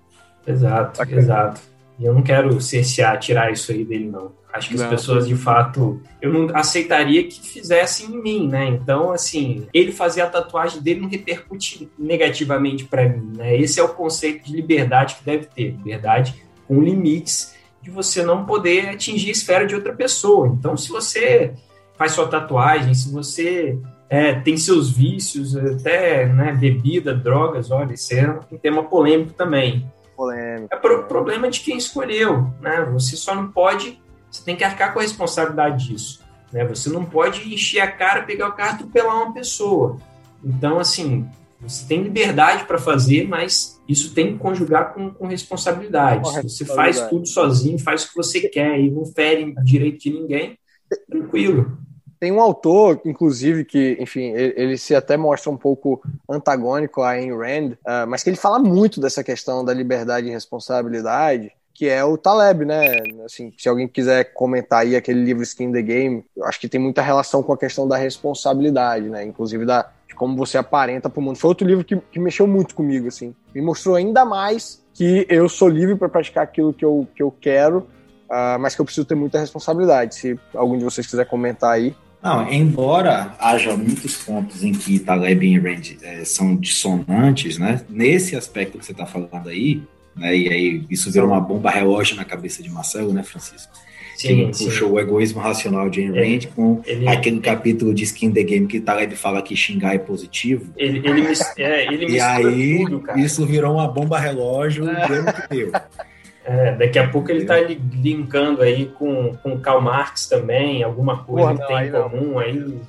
Exato, exato. E eu não quero cercear, tirar isso aí dele, não. Acho que não, as pessoas, de fato, eu não aceitaria que fizessem em mim, né? Então, assim, ele fazer a tatuagem dele não repercute negativamente para mim, né? Esse é o conceito de liberdade que deve ter. Liberdade com limites de você não poder atingir a esfera de outra pessoa. Então, se você faz sua tatuagem, se você é, tem seus vícios, até né, bebida, drogas, olha, isso é um tema polêmico também. Polêmico. É pro, problema de quem escolheu, né? Você só não pode, você tem que arcar com a responsabilidade disso. Né? Você não pode encher a cara, pegar o carro e atropelar uma pessoa. Então, assim, você tem liberdade para fazer, mas isso tem que conjugar com, com responsabilidade. Se você faz tudo sozinho, faz o que você quer e não fere direito de ninguém, tranquilo. Tem um autor, inclusive, que, enfim, ele, ele, se até mostra um pouco antagônico a Ayn Rand, uh, mas que ele fala muito dessa questão da liberdade e responsabilidade, que é o Taleb, né? Assim, se alguém quiser comentar aí aquele livro Skin the Game, eu acho que tem muita relação com a questão da responsabilidade, né? Inclusive da, de como você aparenta para o mundo. Foi outro livro que, que mexeu muito comigo, assim. Me mostrou ainda mais que eu sou livre para praticar aquilo que eu, que eu quero, uh, mas que eu preciso ter muita responsabilidade. Se algum de vocês quiser comentar aí. Não, embora haja muitos pontos em que Taleb e Rand é, são dissonantes, né? Nesse aspecto que você está falando aí, né? E aí isso virou uma bomba relógio na cabeça de Marcelo, né, Francisco? Sim, que puxou o egoísmo racional de Ayn Rand com ele, aquele capítulo de Skin the Game que Taleb fala que xingar é positivo. Ele, ele, é, ele e aí tudo, isso virou uma bomba relógio é. deu que deu. É, daqui a pouco ele está linkando aí com, com Karl Marx também, alguma coisa Porra, que tem em comum não. aí.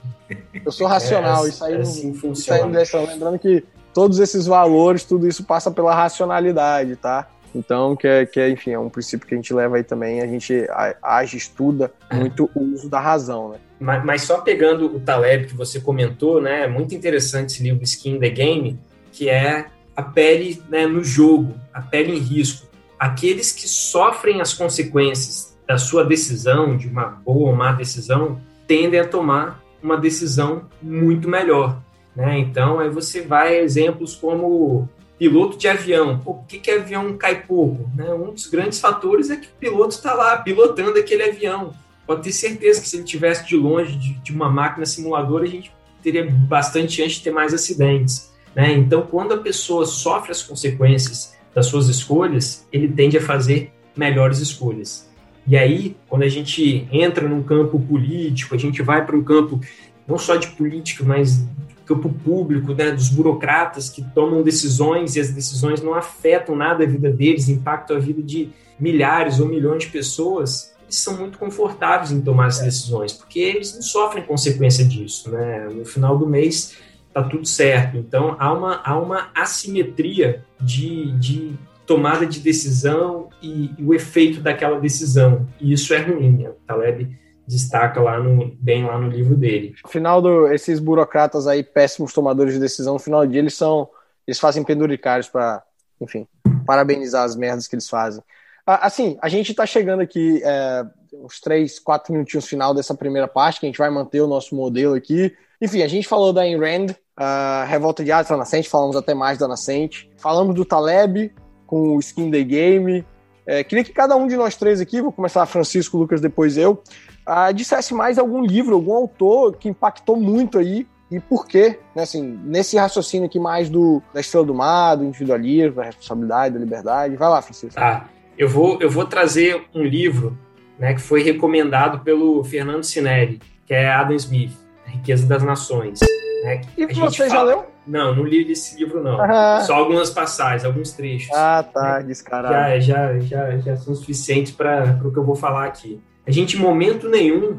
Eu sou racional, é, isso aí assim não funciona. Isso aí Lembrando que todos esses valores, tudo isso passa pela racionalidade, tá? Então, que é, que é, enfim, é um princípio que a gente leva aí também, a gente age, estuda muito o uso da razão, né? Mas, mas, só pegando o Taleb que você comentou, né, é muito interessante esse livro Skin the Game, que é a pele né, no jogo, a pele em risco aqueles que sofrem as consequências da sua decisão, de uma boa ou má decisão, tendem a tomar uma decisão muito melhor. Né? Então, aí você vai a exemplos como piloto de avião. por que, que avião cai pouco? Né? Um dos grandes fatores é que o piloto está lá pilotando aquele avião. Pode ter certeza que se ele tivesse de longe de, de uma máquina simuladora, a gente teria bastante chance de ter mais acidentes. Né? Então, quando a pessoa sofre as consequências das suas escolhas, ele tende a fazer melhores escolhas. E aí, quando a gente entra num campo político, a gente vai para um campo não só de política, mas campo público, né, dos burocratas que tomam decisões e as decisões não afetam nada a vida deles, impactam a vida de milhares ou milhões de pessoas, eles são muito confortáveis em tomar essas decisões, porque eles não sofrem consequência disso. Né? No final do mês, tá tudo certo. Então há uma, há uma assimetria de, de tomada de decisão e, e, o efeito daquela decisão. E isso é ruim. Né? O Taleb destaca lá no, bem lá no livro dele. No final do, esses burocratas aí, péssimos tomadores de decisão, no final do dia eles são eles fazem penduricários para, enfim, parabenizar as merdas que eles fazem. Assim, a gente está chegando aqui é, uns três, quatro minutinhos final dessa primeira parte, que a gente vai manter o nosso modelo aqui. Enfim, a gente falou da Ayn Rand, uh, Revolta de Atlas Nascente, falamos até mais da Nascente. Falamos do Taleb com o Skin the Game. É, queria que cada um de nós três aqui, vou começar Francisco, Lucas, depois eu, uh, dissesse mais algum livro, algum autor que impactou muito aí e por quê, né, assim, nesse raciocínio aqui mais do, da estrela do mar, do individualismo, da responsabilidade, da liberdade. Vai lá, Francisco. Tá, eu vou, eu vou trazer um livro né, que foi recomendado pelo Fernando Sinelli, que é Adam Smith, A Riqueza das Nações. Né, e você fala... já leu? Não, não li esse livro, não. Ah. Só algumas passagens, alguns trechos. Ah, tá, né, descarado. Já, já, já, já são suficientes para o que eu vou falar aqui. A gente, em momento nenhum,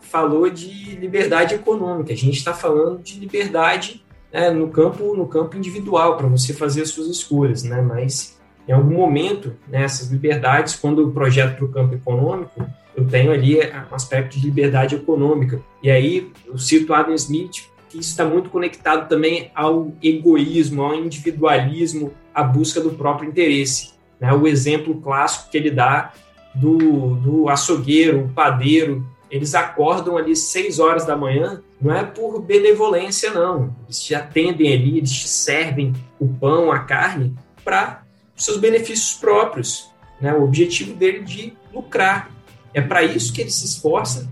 falou de liberdade econômica. A gente está falando de liberdade né, no campo no campo individual para você fazer as suas escolhas, né? Mas em algum momento, né, essas liberdades, quando eu projeto para o campo econômico, eu tenho ali um aspecto de liberdade econômica. E aí eu cito Adam Smith, que está muito conectado também ao egoísmo, ao individualismo, à busca do próprio interesse. Né? O exemplo clássico que ele dá do, do açougueiro, o padeiro, eles acordam ali seis horas da manhã, não é por benevolência, não. Eles te atendem ali, eles te servem o pão, a carne, para seus benefícios próprios. Né? O objetivo dele é de lucrar. É para isso que ele se esforça,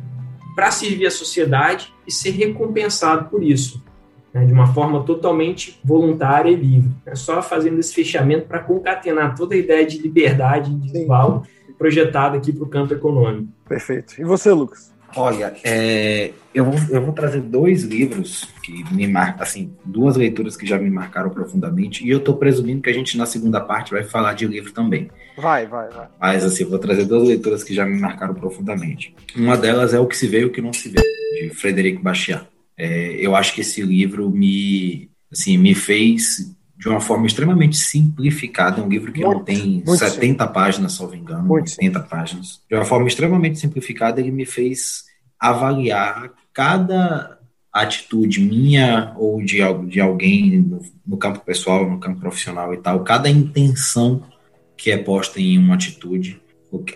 para servir a sociedade e ser recompensado por isso. Né? De uma forma totalmente voluntária e livre. É só fazendo esse fechamento para concatenar toda a ideia de liberdade individual. Sim projetada aqui para o campo econômico. Perfeito. E você, Lucas? Olha, é, eu, vou, eu vou trazer dois livros que me marcam, assim, duas leituras que já me marcaram profundamente, e eu estou presumindo que a gente na segunda parte vai falar de livro também. Vai, vai, vai. Mas, assim, eu vou trazer duas leituras que já me marcaram profundamente. Uma delas é O que se vê e o que não se vê, de Frederico Bastiat. É, eu acho que esse livro me, assim, me fez de uma forma extremamente simplificada. É um livro que muito, não tem 70 sim. páginas, salvo engano, muito 80 sim. páginas. De uma forma extremamente simplificada, ele me fez avaliar cada atitude minha ou de, de alguém no, no campo pessoal, no campo profissional e tal, cada intenção que é posta em uma atitude,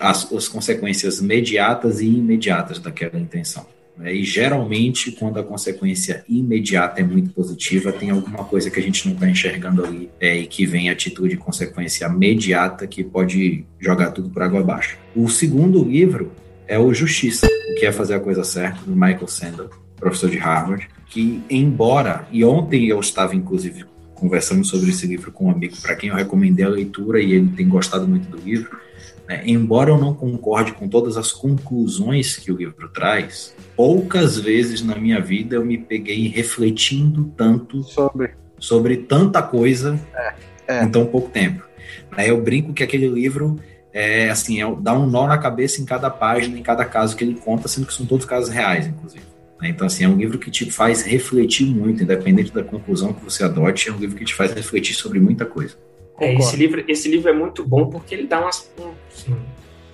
as, as consequências imediatas e imediatas daquela intenção. Né? E geralmente, quando a consequência imediata é muito positiva, tem alguma coisa que a gente não está enxergando ali é, e que vem atitude e consequência imediata que pode jogar tudo por água abaixo. O segundo livro é o Justiça, o que é fazer a coisa certa, do Michael Sandel, professor de Harvard, que embora, e ontem eu estava inclusive conversando sobre esse livro com um amigo para quem eu recomendei a leitura e ele tem gostado muito do livro, né? Embora eu não concorde com todas as conclusões que o livro traz, poucas vezes na minha vida eu me peguei refletindo tanto sobre, sobre tanta coisa é, é. em tão pouco tempo. Né? Eu brinco que aquele livro é assim, é, dá um nó na cabeça em cada página, em cada caso que ele conta, sendo que são todos casos reais, inclusive. Né? Então, assim, é um livro que te faz refletir muito, independente da conclusão que você adote, é um livro que te faz refletir sobre muita coisa. É, esse, livro, esse livro é muito bom porque ele dá um, assim,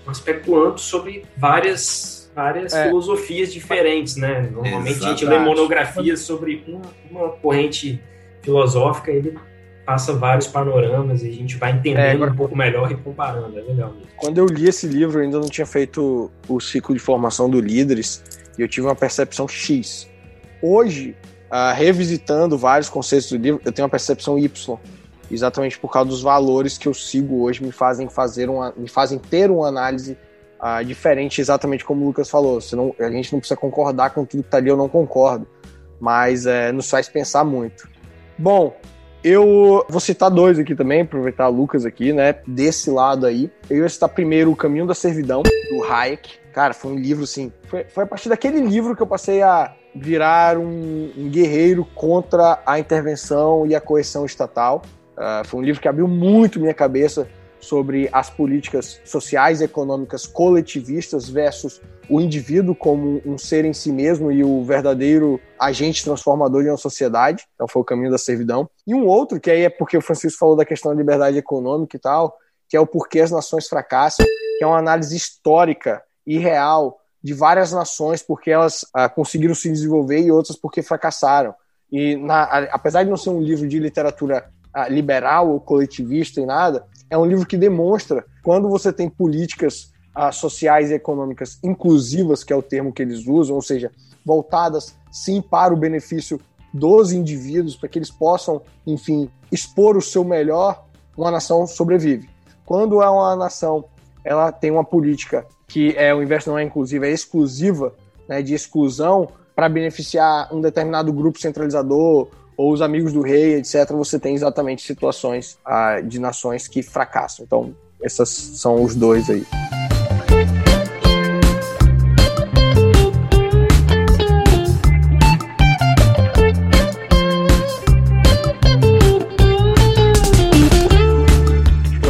um aspecto amplo sobre várias, várias é. filosofias diferentes, né? Normalmente Exatamente. a gente lê monografias sobre uma, uma corrente filosófica, ele passa vários panoramas e a gente vai entendendo é, um pouco melhor e comparando, é legal mesmo. Quando eu li esse livro, eu ainda não tinha feito o ciclo de formação do Líderes e eu tive uma percepção X. Hoje, uh, revisitando vários conceitos do livro, eu tenho uma percepção Y exatamente por causa dos valores que eu sigo hoje me fazem fazer uma, me fazem ter uma análise uh, diferente, exatamente como o Lucas falou. Senão, a gente não precisa concordar com tudo que está ali, eu não concordo, mas é, nos faz pensar muito. Bom, eu vou citar dois aqui também, aproveitar o Lucas aqui, né? Desse lado aí. Eu ia citar primeiro O Caminho da Servidão, do Hayek. Cara, foi um livro, assim. Foi, foi a partir daquele livro que eu passei a virar um, um guerreiro contra a intervenção e a coerção estatal. Uh, foi um livro que abriu muito minha cabeça sobre as políticas sociais e econômicas coletivistas versus o indivíduo como um ser em si mesmo e o verdadeiro agente transformador de uma sociedade. Então foi o caminho da servidão. E um outro, que aí é porque o Francisco falou da questão da liberdade econômica e tal, que é o porquê as nações fracassam, que é uma análise histórica e real de várias nações, porque elas ah, conseguiram se desenvolver e outras porque fracassaram. E na, apesar de não ser um livro de literatura liberal ou coletivista e nada, é um livro que demonstra quando você tem políticas uh, sociais e econômicas inclusivas, que é o termo que eles usam, ou seja, voltadas sim para o benefício dos indivíduos, para que eles possam, enfim, expor o seu melhor, uma nação sobrevive. Quando é uma nação, ela tem uma política que é o inverso não é inclusiva, é exclusiva, né, de exclusão, para beneficiar um determinado grupo centralizador ou os amigos do rei, etc., você tem exatamente situações ah, de nações que fracassam. Então, esses são os dois aí.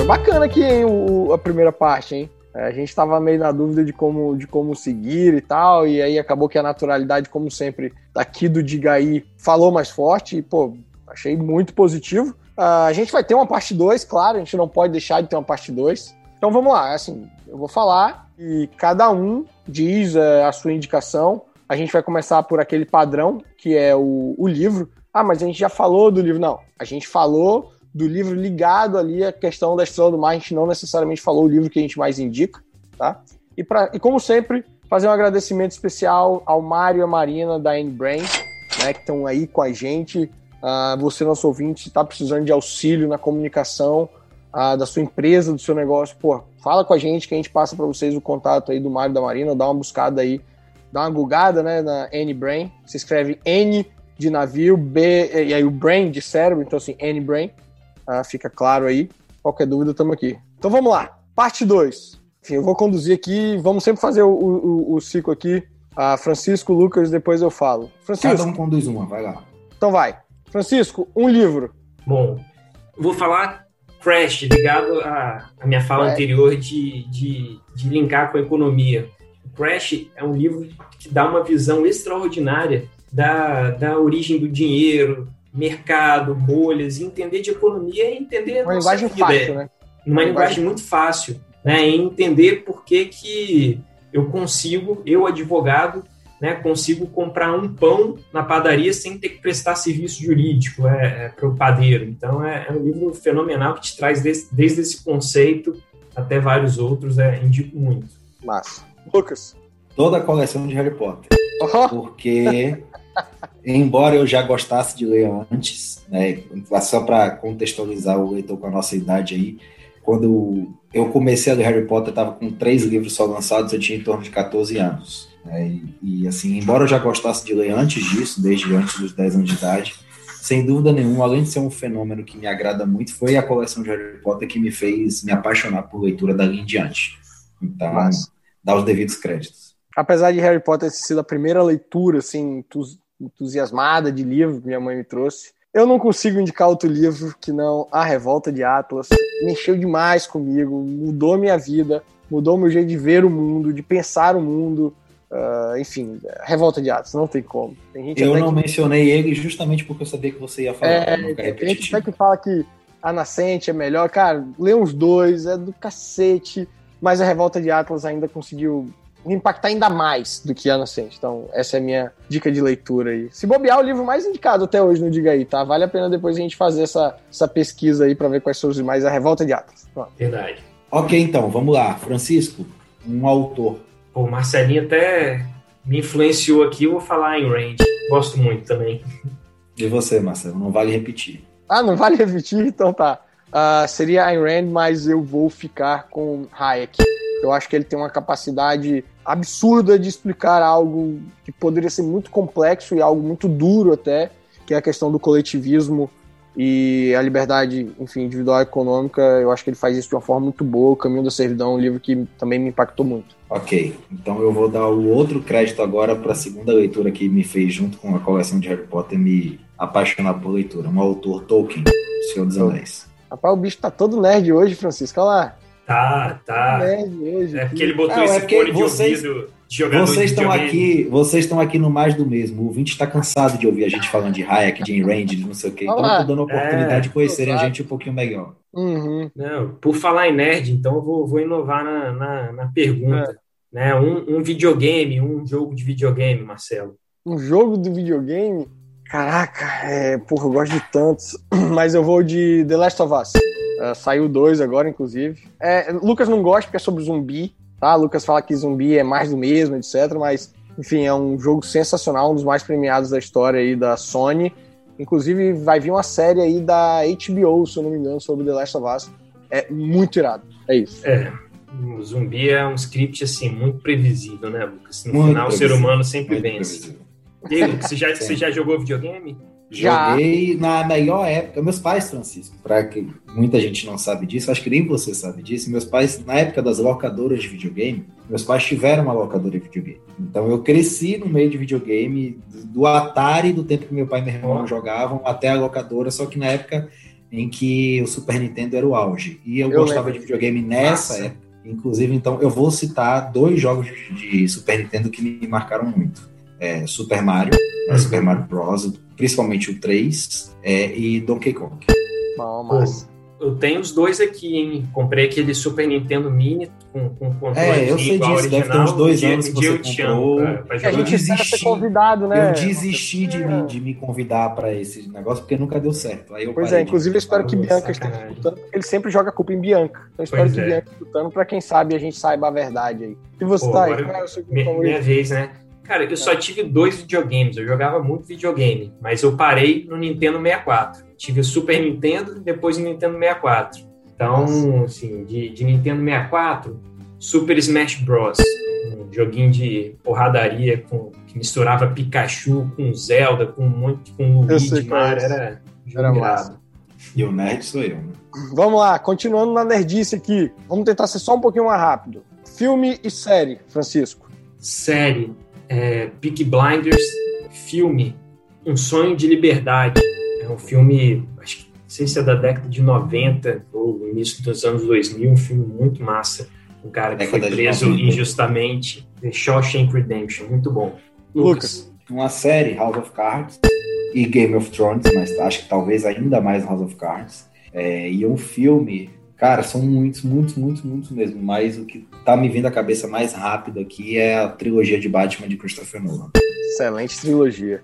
Bacana aqui, hein, o, a primeira parte, hein? É, a gente estava meio na dúvida de como, de como seguir e tal, e aí acabou que a naturalidade, como sempre, daqui do Digaí falou mais forte, e, pô, achei muito positivo. Uh, a gente vai ter uma parte 2, claro, a gente não pode deixar de ter uma parte 2. Então vamos lá, assim, eu vou falar e cada um diz uh, a sua indicação. A gente vai começar por aquele padrão, que é o, o livro. Ah, mas a gente já falou do livro. Não, a gente falou do livro ligado ali à questão da Estrela do Mar. A gente não necessariamente falou o livro que a gente mais indica, tá? E, pra, e como sempre, fazer um agradecimento especial ao Mário e a Marina da N-Brain, né, que estão aí com a gente. Uh, você, nosso ouvinte, está precisando de auxílio na comunicação uh, da sua empresa, do seu negócio, pô, fala com a gente que a gente passa para vocês o contato aí do Mário da Marina, dá uma buscada aí, dá uma gugada, né, na N-Brain. Se escreve N de navio, B, e aí o Brain de cérebro, então assim, N-Brain. Ah, fica claro aí. Qualquer dúvida, estamos aqui. Então vamos lá. Parte 2. Enfim, eu vou conduzir aqui. Vamos sempre fazer o, o, o ciclo aqui. Ah, Francisco, Lucas, depois eu falo. Francisco. Cada um conduz uma, vai lá. Então vai. Francisco, um livro. Bom, vou falar Crash, ligado à, à minha fala é. anterior de, de, de linkar com a economia. Crash é um livro que dá uma visão extraordinária da, da origem do dinheiro, mercado, bolhas, entender de economia é entender uma linguagem vida. fácil, né? Uma, uma linguagem muito fácil, né? E entender por que que eu consigo, eu advogado, né, consigo comprar um pão na padaria sem ter que prestar serviço jurídico é, é para o padeiro. Então é, é, um livro fenomenal que te traz desde, desde esse conceito até vários outros, é, indico muito. Massa. Lucas. Toda a coleção de Harry Potter. Porque Embora eu já gostasse de ler antes, né, só para contextualizar o leitor com a nossa idade aí, quando eu comecei a ler Harry Potter, estava com três livros só lançados, eu tinha em torno de 14 anos. Né, e, e, assim, embora eu já gostasse de ler antes disso, desde antes dos 10 anos de idade, sem dúvida nenhuma, além de ser um fenômeno que me agrada muito, foi a coleção de Harry Potter que me fez me apaixonar por leitura dali em diante. Então, dá os devidos créditos. Apesar de Harry Potter ter sido a primeira leitura, assim, entusiasmada de livro que minha mãe me trouxe. Eu não consigo indicar outro livro que não A Revolta de Atlas. Mexeu demais comigo, mudou minha vida, mudou meu jeito de ver o mundo, de pensar o mundo. Uh, enfim, Revolta de Atlas, não tem como. Tem eu não que... mencionei ele justamente porque eu sabia que você ia falar. É, tem gente até que fala que A Nascente é melhor. Cara, lê uns dois, é do cacete. Mas a Revolta de Atlas ainda conseguiu me impactar ainda mais do que a Nascente. Então, essa é a minha dica de leitura aí. Se bobear, o livro mais indicado até hoje no Diga aí, tá? Vale a pena depois a gente fazer essa, essa pesquisa aí para ver quais são os mais. A Revolta de Atlas. Pronto. Verdade. Ok, então, vamos lá. Francisco, um autor. O Marcelinho até me influenciou aqui, eu vou falar em Range. Gosto muito também. E você, Marcelo? Não vale repetir. Ah, não vale repetir? Então tá. Uh, seria Ayn Rand, mas eu vou ficar com Hayek. Eu acho que ele tem uma capacidade absurda de explicar algo que poderia ser muito complexo e algo muito duro até, que é a questão do coletivismo e a liberdade, enfim, individual e econômica. Eu acho que ele faz isso de uma forma muito boa. O Caminho da Servidão é um livro que também me impactou muito. Ok, então eu vou dar o outro crédito agora para a segunda leitura que me fez, junto com a coleção de Harry Potter, me apaixonar por leitura. Um autor Tolkien, Senhor dos Anéis. Rapaz, o bicho tá todo nerd hoje, Francisco. Olha lá. Tá, tá. é porque ele botou ah, esse é fone de vocês, ouvido de jogador vocês estão aqui, vocês estão aqui no mais do mesmo. O ouvinte está cansado de ouvir a gente falando de Hayek, de de não sei o quê. Então eu tô dando a oportunidade é, de conhecerem a gente um pouquinho melhor. Uhum. Não, por falar em nerd, então eu vou, vou inovar na, na, na pergunta. É. Né? Um, um videogame, um jogo de videogame, Marcelo. Um jogo de videogame? Caraca, é, porra, eu gosto de tantos. Mas eu vou de The Last of Us. Uh, saiu dois agora, inclusive. É, Lucas não gosta porque é sobre zumbi, tá? Lucas fala que zumbi é mais do mesmo, etc. Mas, enfim, é um jogo sensacional, um dos mais premiados da história aí da Sony. Inclusive, vai vir uma série aí da HBO, se eu não me engano, sobre The Last of Us. É muito irado. É isso. É. O zumbi é um script, assim, muito previsível, né, Lucas? No Muito final, o ser humano sempre vence. E Lucas, você já, você já jogou videogame? Já. Joguei na melhor época. Meus pais, Francisco, para que muita gente não sabe disso, acho que nem você sabe disso. Meus pais, na época das locadoras de videogame, meus pais tiveram uma locadora de videogame. Então eu cresci no meio de videogame, do Atari, do tempo que meu pai e meu irmão jogavam, até a locadora, só que na época em que o Super Nintendo era o auge. E eu, Eu gostava lembro. de videogame nessa Massa. época. Inclusive, então, eu vou citar dois jogos de Super Nintendo que me marcaram muito. É, Super Mario, né, Uhum. Super Mario Bros., principalmente o 3, é, e Donkey Kong. Bom, mas... eu tenho os dois aqui, hein? Comprei aquele Super Nintendo Mini com, com controle É, eu sei disso, deve ter original. uns dois anos que você eu te amo, comprou. cara, pra A gente espera ser desisti. convidado, né? eu desisti de me, de me convidar para esse negócio porque nunca deu certo. Aí eu Pois é, inclusive eu espero que Bianca esteja escutando, porque ele sempre joga a culpa em Bianca. Então eu espero Pois que é. Bianca escutando pra quem sabe a gente saiba a verdade aí. E você, Pô, tá aí? Qual é o seu Minha, favorito? minha vez, né? Cara, eu só tive dois videogames. Eu jogava muito videogame, mas eu parei no Nintendo 64. Tive o Super Nintendo e depois o Nintendo 64. Então, assim, de, de Nintendo 64, Super Smash Bros. Um joguinho de porradaria com, que misturava Pikachu com Zelda, com um monte com Luigi, Mario. Era, Era massa. E o nerd sou eu. Né? Vamos lá, continuando na nerdice aqui. Vamos tentar ser só um pouquinho mais rápido. Filme e série, Francisco. série é, Peaky Blinders, filme Um Sonho de Liberdade. É um filme, acho que não sei se é da década de 90 ou início dos anos 2000, um filme muito massa. Um cara que foi preso 90. injustamente. The Shawshank Redemption, muito bom. Lucas. Uma série, House of Cards, e Game of Thrones, mas acho que talvez ainda mais House of Cards. É, e um filme, cara, são muitos, muitos, muitos, muitos mesmo. Mas o que tá me vindo à cabeça mais rápido aqui é a trilogia de Batman de Christopher Nolan. Excelente trilogia.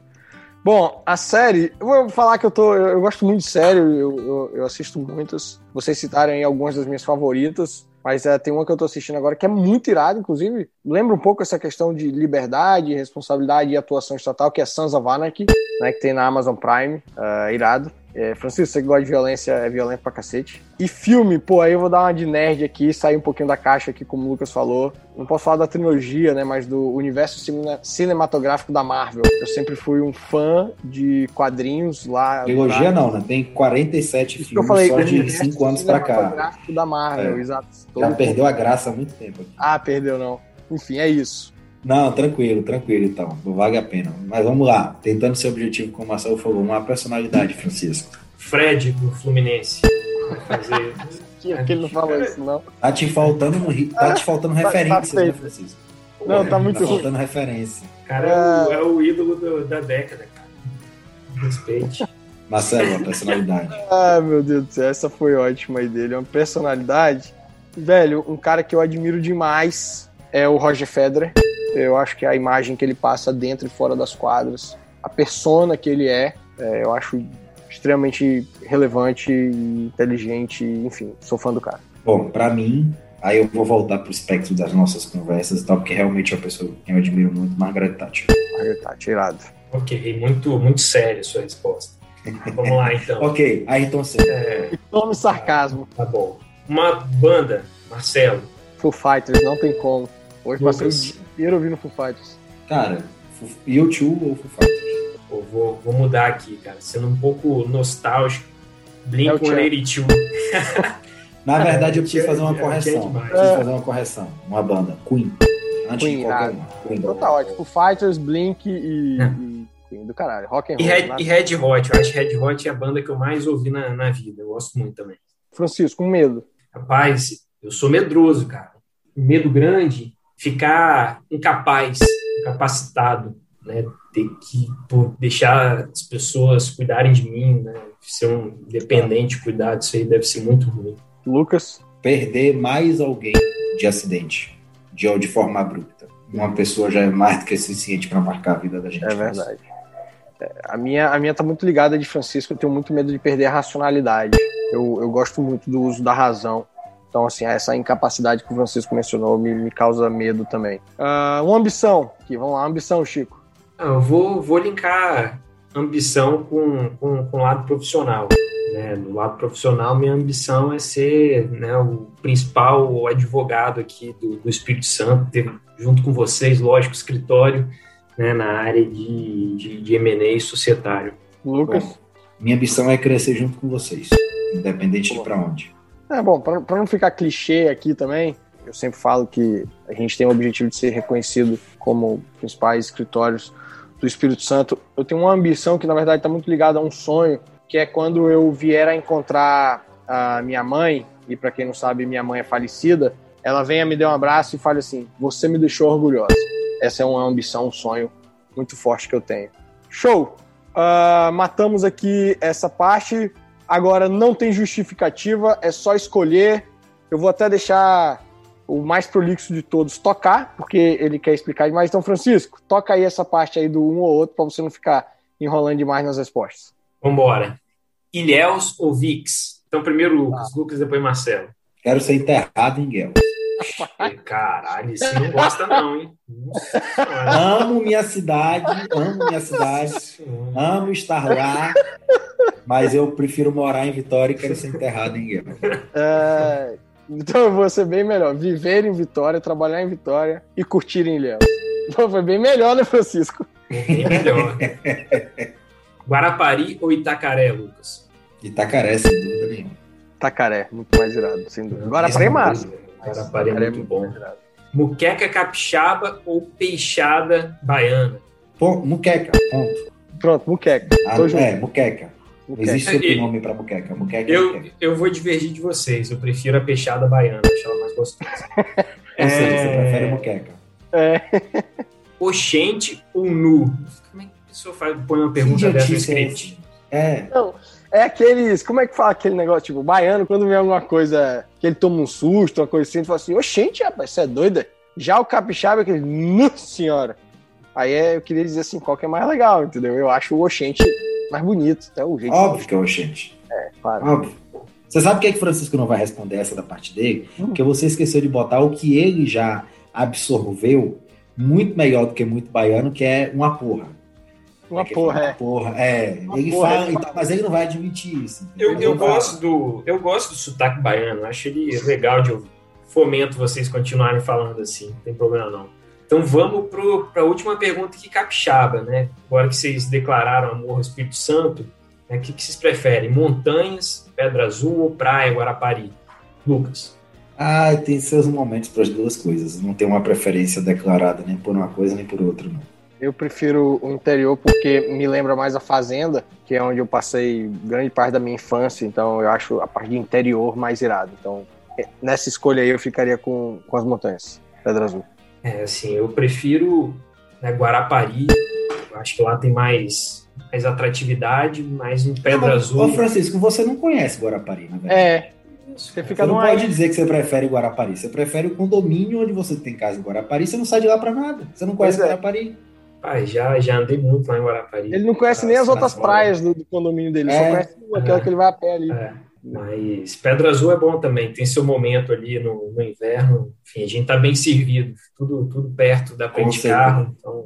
Bom, a série, eu vou falar que eu tô. Eu, eu gosto muito de série, eu, eu, eu assisto muitas. Vocês citaram aí algumas das minhas favoritas, mas é, tem uma que eu tô assistindo agora que é muito irada, inclusive. Lembra um pouco essa questão de liberdade, responsabilidade e atuação estatal, que é Sons of Anarchy, né, que tem na Amazon Prime, é, irado. É, Francisco, você que gosta de violência, é violento pra cacete. E filme, pô, aí eu vou dar uma de nerd aqui, sair um pouquinho da caixa aqui, como o Lucas falou. Não posso falar da trilogia, né, mas do universo cine- cinematográfico da Marvel. Eu sempre fui um fã de quadrinhos lá. Trilogia não, né? Tem 47 Isso que eu filmes falei, só de universo 5 anos pra cá. cinematográfico da Marvel, É. exato. Já perdeu a graça há muito tempo. Ah, perdeu não. Enfim, é isso. Não, tranquilo, tranquilo então. Não vale a pena. Mas vamos lá. Tentando ser objetivo, como o Marcelo falou, uma personalidade, Francisco. Fred do Fluminense. Vai fazer. Que, que ele não falou isso, não. Tá te faltando, tá te faltando Tá- tá referências, né. Francisco? Não, tá muito Tá ruim. faltando referência. O cara é o, é o ídolo do- da década, cara. Respeite. Marcelo, uma personalidade. Ah, meu Deus do céu, essa foi ótima aí dele. É uma personalidade. Velho, um cara que eu admiro demais é o Roger Federer. Eu acho que a imagem que ele passa dentro e fora das quadras, a persona que ele é, é, eu acho extremamente relevante e inteligente. Enfim, sou fã do cara. Bom, pra mim, aí eu vou voltar pro espectro das nossas conversas e tal, porque realmente é uma pessoa que eu admiro muito, Margaret Thatcher. Aí tá tirado. Ok, muito, muito séria a sua resposta. Vamos lá, então. Ok, Ayrton Senna. É, Tome sarcasmo. tá bom. Uma banda, Marcelo. Foo Fighters, não tem como. Hoje Lucas. passei o dia inteiro ouvindo Foo Fighters. Cara, U2 ou Foo Fighters? Pô, vou, vou mudar aqui, cara. Sendo um pouco nostálgico. É o Blink-182. Na verdade, eu preciso É, fazer uma é, é correção. demais. Preciso fazer uma correção. Uma banda, Queen. Antes Queen, de qualquer irado. uma. Queen. Então tá ótimo. Foo Fighters, Blink e, É. e Queen do caralho. Rock and E roll. Red, né? e Red Hot. Eu acho que Red Hot é a banda que eu mais ouvi na, na vida. Eu gosto muito também. Francisco, com medo. Rapaz, eu sou medroso, cara. Medo grande, ficar incapaz, incapacitado, né? Ter que pô, deixar as pessoas cuidarem de mim, né? Ser um dependente, cuidar disso aí deve ser muito ruim. Lucas. Perder mais alguém de acidente, de, ou de forma abrupta. Uma pessoa já é mais do que suficiente para marcar a vida da gente. É verdade. É, a, minha, a minha tá muito ligada de Francisco. Eu tenho muito medo de perder a racionalidade. Eu, eu gosto muito do uso da razão. Então, assim, essa incapacidade que o Francisco mencionou me, me causa medo também. Ah, uma ambição. Aqui, vamos lá, ambição, Chico. Ah, eu vou, vou linkar ambição com, com, com o lado profissional. né, no lado profissional, minha ambição é ser né, o principal advogado aqui do, do Espírito Santo, ter, junto com vocês, lógico, escritório né, na área de, de, de M&A societário. Lucas? Bom, minha ambição é crescer junto com vocês, independente de para onde. É bom, para não ficar clichê aqui também, eu sempre falo que a gente tem o objetivo de ser reconhecido como principais escritórios do Espírito Santo. Eu tenho uma ambição que, na verdade, está muito ligada a um sonho, que é quando eu vier a encontrar a minha mãe, e para quem não sabe, minha mãe é falecida, ela venha me dar um abraço e fale assim: Você me deixou orgulhosa. Essa é uma ambição, um sonho muito forte que eu tenho. Show! Uh, matamos aqui essa parte. Agora não tem justificativa, é só escolher. Eu vou até deixar o mais prolixo de todos tocar, porque ele quer explicar demais. Então, Francisco, toca aí essa parte aí do um ou outro para você não ficar enrolando demais nas respostas. Vambora. Ilhéus ou Vix? Então, primeiro Lucas, ah. Lucas, depois Marcelo. Quero ser enterrado em Ilhéus. Caralho, isso não gosta não, hein? Nossa, amo minha cidade, amo minha cidade, amo estar lá, mas eu prefiro morar em Vitória e quero ser enterrado em Ilhéus. É, então eu vou ser bem melhor. Viver em Vitória, trabalhar em Vitória e curtir em Ilhéus. Então foi bem melhor, né, Francisco? Bem melhor. Guarapari ou Itacaré, Lucas? Itacaré, sem dúvida nenhuma. Itacaré, muito mais irado, sem dúvida. Guarapari é massa. Guarapari é, é muito, bom. Muqueca capixaba ou peixada baiana? Pô, muqueca, ponto. Pronto, muqueca. Ah, é, muqueca. Muqueca. Existe outro nome para muqueca. muqueca eu, muqueca. eu vou divergir de vocês. Eu prefiro a peixada baiana, acho ela mais gostosa. Ou seja, é... você prefere muqueca. É. Oxente ou nu? Como é que a pessoa faz, põe uma pergunta dessa no script? É. Não, é aqueles. Como é que fala aquele negócio? Tipo, baiano, quando vem alguma coisa que ele toma um susto, uma coisa assim, ele fala assim: Oxente, rapaz, você é doida? Já o capixaba é aquele. Nossa senhora! Aí é, eu queria dizer assim, qual que é mais legal, entendeu? Eu acho o Oxente mais bonito. É o jeito Óbvio que é o Oxente. É, claro. Óbvio. Você sabe por que, é que Francisco não vai responder essa da parte dele? Hum. Porque você esqueceu de botar o que ele já absorveu muito melhor do que muito baiano, que é uma porra. Uma é porra, é. Porra, é. Uma ele porra, fala, é. mas ele não vai admitir isso. Eu, eu gosto do, eu gosto do sotaque baiano, acho ele legal de ouvir. Fomento vocês continuarem falando assim, não tem problema não. Então vamos para a última pergunta que capixaba, né? Agora que vocês declararam amor ao Espírito Santo, né, o que, que vocês preferem? Montanhas, Pedra Azul ou praia, Guarapari? Lucas. Ah, tem seus momentos para as duas coisas. Não tem uma preferência declarada nem por uma coisa nem por outra, não. Eu prefiro o interior porque me lembra mais a fazenda, que é onde eu passei grande parte da minha infância, então eu acho a parte de interior mais irado. Então, nessa escolha aí eu ficaria com, com as montanhas, Pedra Azul. É, assim, eu prefiro né, Guarapari, eu acho que lá tem mais, mais atratividade, mais um Pedra não, Azul. Ô Francisco, você não conhece Guarapari, na verdade. É, você fica você não pode dizer que você prefere Guarapari. Você prefere o condomínio onde você tem casa em Guarapari. Você não sai de lá para nada. Você não conhece é. Guarapari. Pai, já, já andei muito lá em Guarapari. Ele não conhece nem as outras praias do, do, condomínio dele. É. Só conhece aquela é. que ele vai a pé ali. É. Mas Pedra Azul é bom também, tem seu momento ali no, no inverno. Enfim, a gente está bem servido, tudo, tudo perto, dá para ir de carro. Então,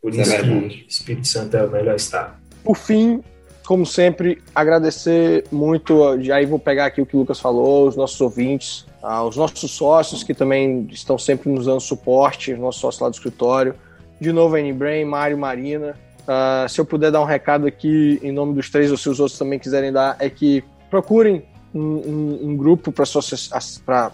por isso, isso é que Espírito Santo é o melhor estado. Por fim, como sempre, agradecer muito. Já aí vou pegar aqui o que o Lucas falou, os nossos ouvintes, ah, os nossos sócios que também estão sempre nos dando suporte, os nossos sócios lá do escritório. De novo, a Brain, Mário, Marina. Uh, se eu puder dar um recado aqui em nome dos três, ou se os outros também quiserem dar, é que procurem um, um, um grupo para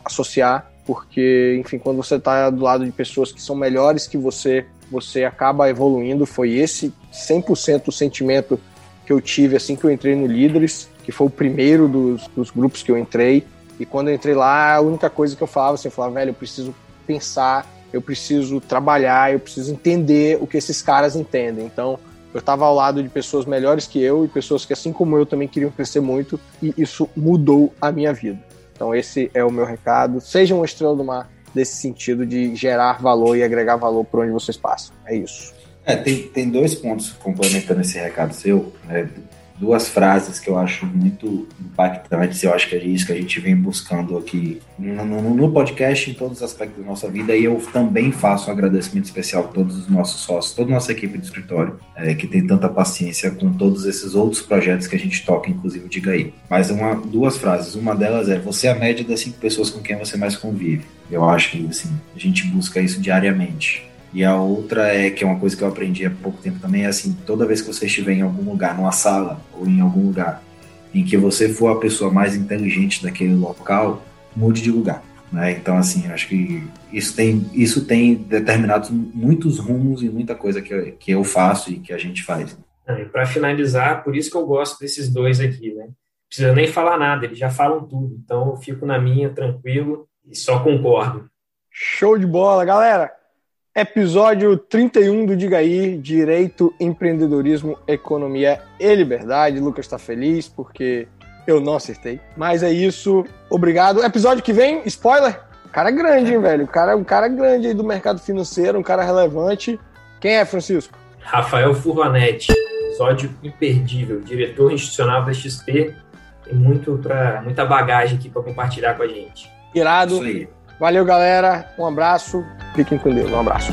associar, porque, enfim, quando você está do lado de pessoas que são melhores que você, você acaba evoluindo. Foi esse 100% o sentimento que eu tive assim que eu entrei no Líderes, que foi o primeiro dos, dos grupos que eu entrei. E quando eu entrei lá, a única coisa que eu falava, assim, eu falava, velho, eu preciso pensar, eu preciso trabalhar, eu preciso entender o que esses caras entendem. Então, eu estava ao lado de pessoas melhores que eu e pessoas que, assim como eu, também queriam crescer muito, e isso mudou a minha vida. Então, esse é o meu recado. Seja uma estrela do mar desse sentido de gerar valor e agregar valor por onde vocês passam. É isso. É, tem, tem dois pontos complementando esse recado seu. Né? Duas frases que eu acho muito impactantes. Eu acho que é isso que a gente vem buscando aqui no, no, no podcast, em todos os aspectos da nossa vida. E eu também faço um agradecimento especial a todos os nossos sócios, toda a nossa equipe de escritório, é, que tem tanta paciência com todos esses outros projetos que a gente toca, inclusive Diga aí. Mas uma, duas frases. Uma delas é: você é a média das cinco pessoas com quem você mais convive. Eu acho que assim, a gente busca isso diariamente. E a outra é que é uma coisa que eu aprendi há pouco tempo também, é assim, toda vez que você estiver em algum lugar, numa sala ou em algum lugar em que você for a pessoa mais inteligente daquele local, mude de lugar. Né? Então, assim, acho que isso tem, isso tem determinado muitos rumos e muita coisa que eu, que eu faço e que a gente faz. Para finalizar, por isso que eu gosto desses dois aqui, né? Não precisa nem falar nada, eles já falam tudo. Então, eu fico na minha, tranquilo, e só concordo. Show de bola, galera! Episódio 31 do Diga aí, Direito, Empreendedorismo, Economia e Liberdade. Lucas está feliz porque eu não acertei. Mas é isso. Obrigado. Episódio que vem, spoiler. O cara é grande, hein, velho? O cara, um cara grande aí do mercado financeiro, um cara relevante. Quem é, Francisco? Rafael Furlanetti, episódio imperdível, diretor institucional da XP. Tem muito pra, muita bagagem aqui para compartilhar com a gente. Irado. Isso aí. Valeu, galera. Um abraço. Fiquem com Deus. Um abraço.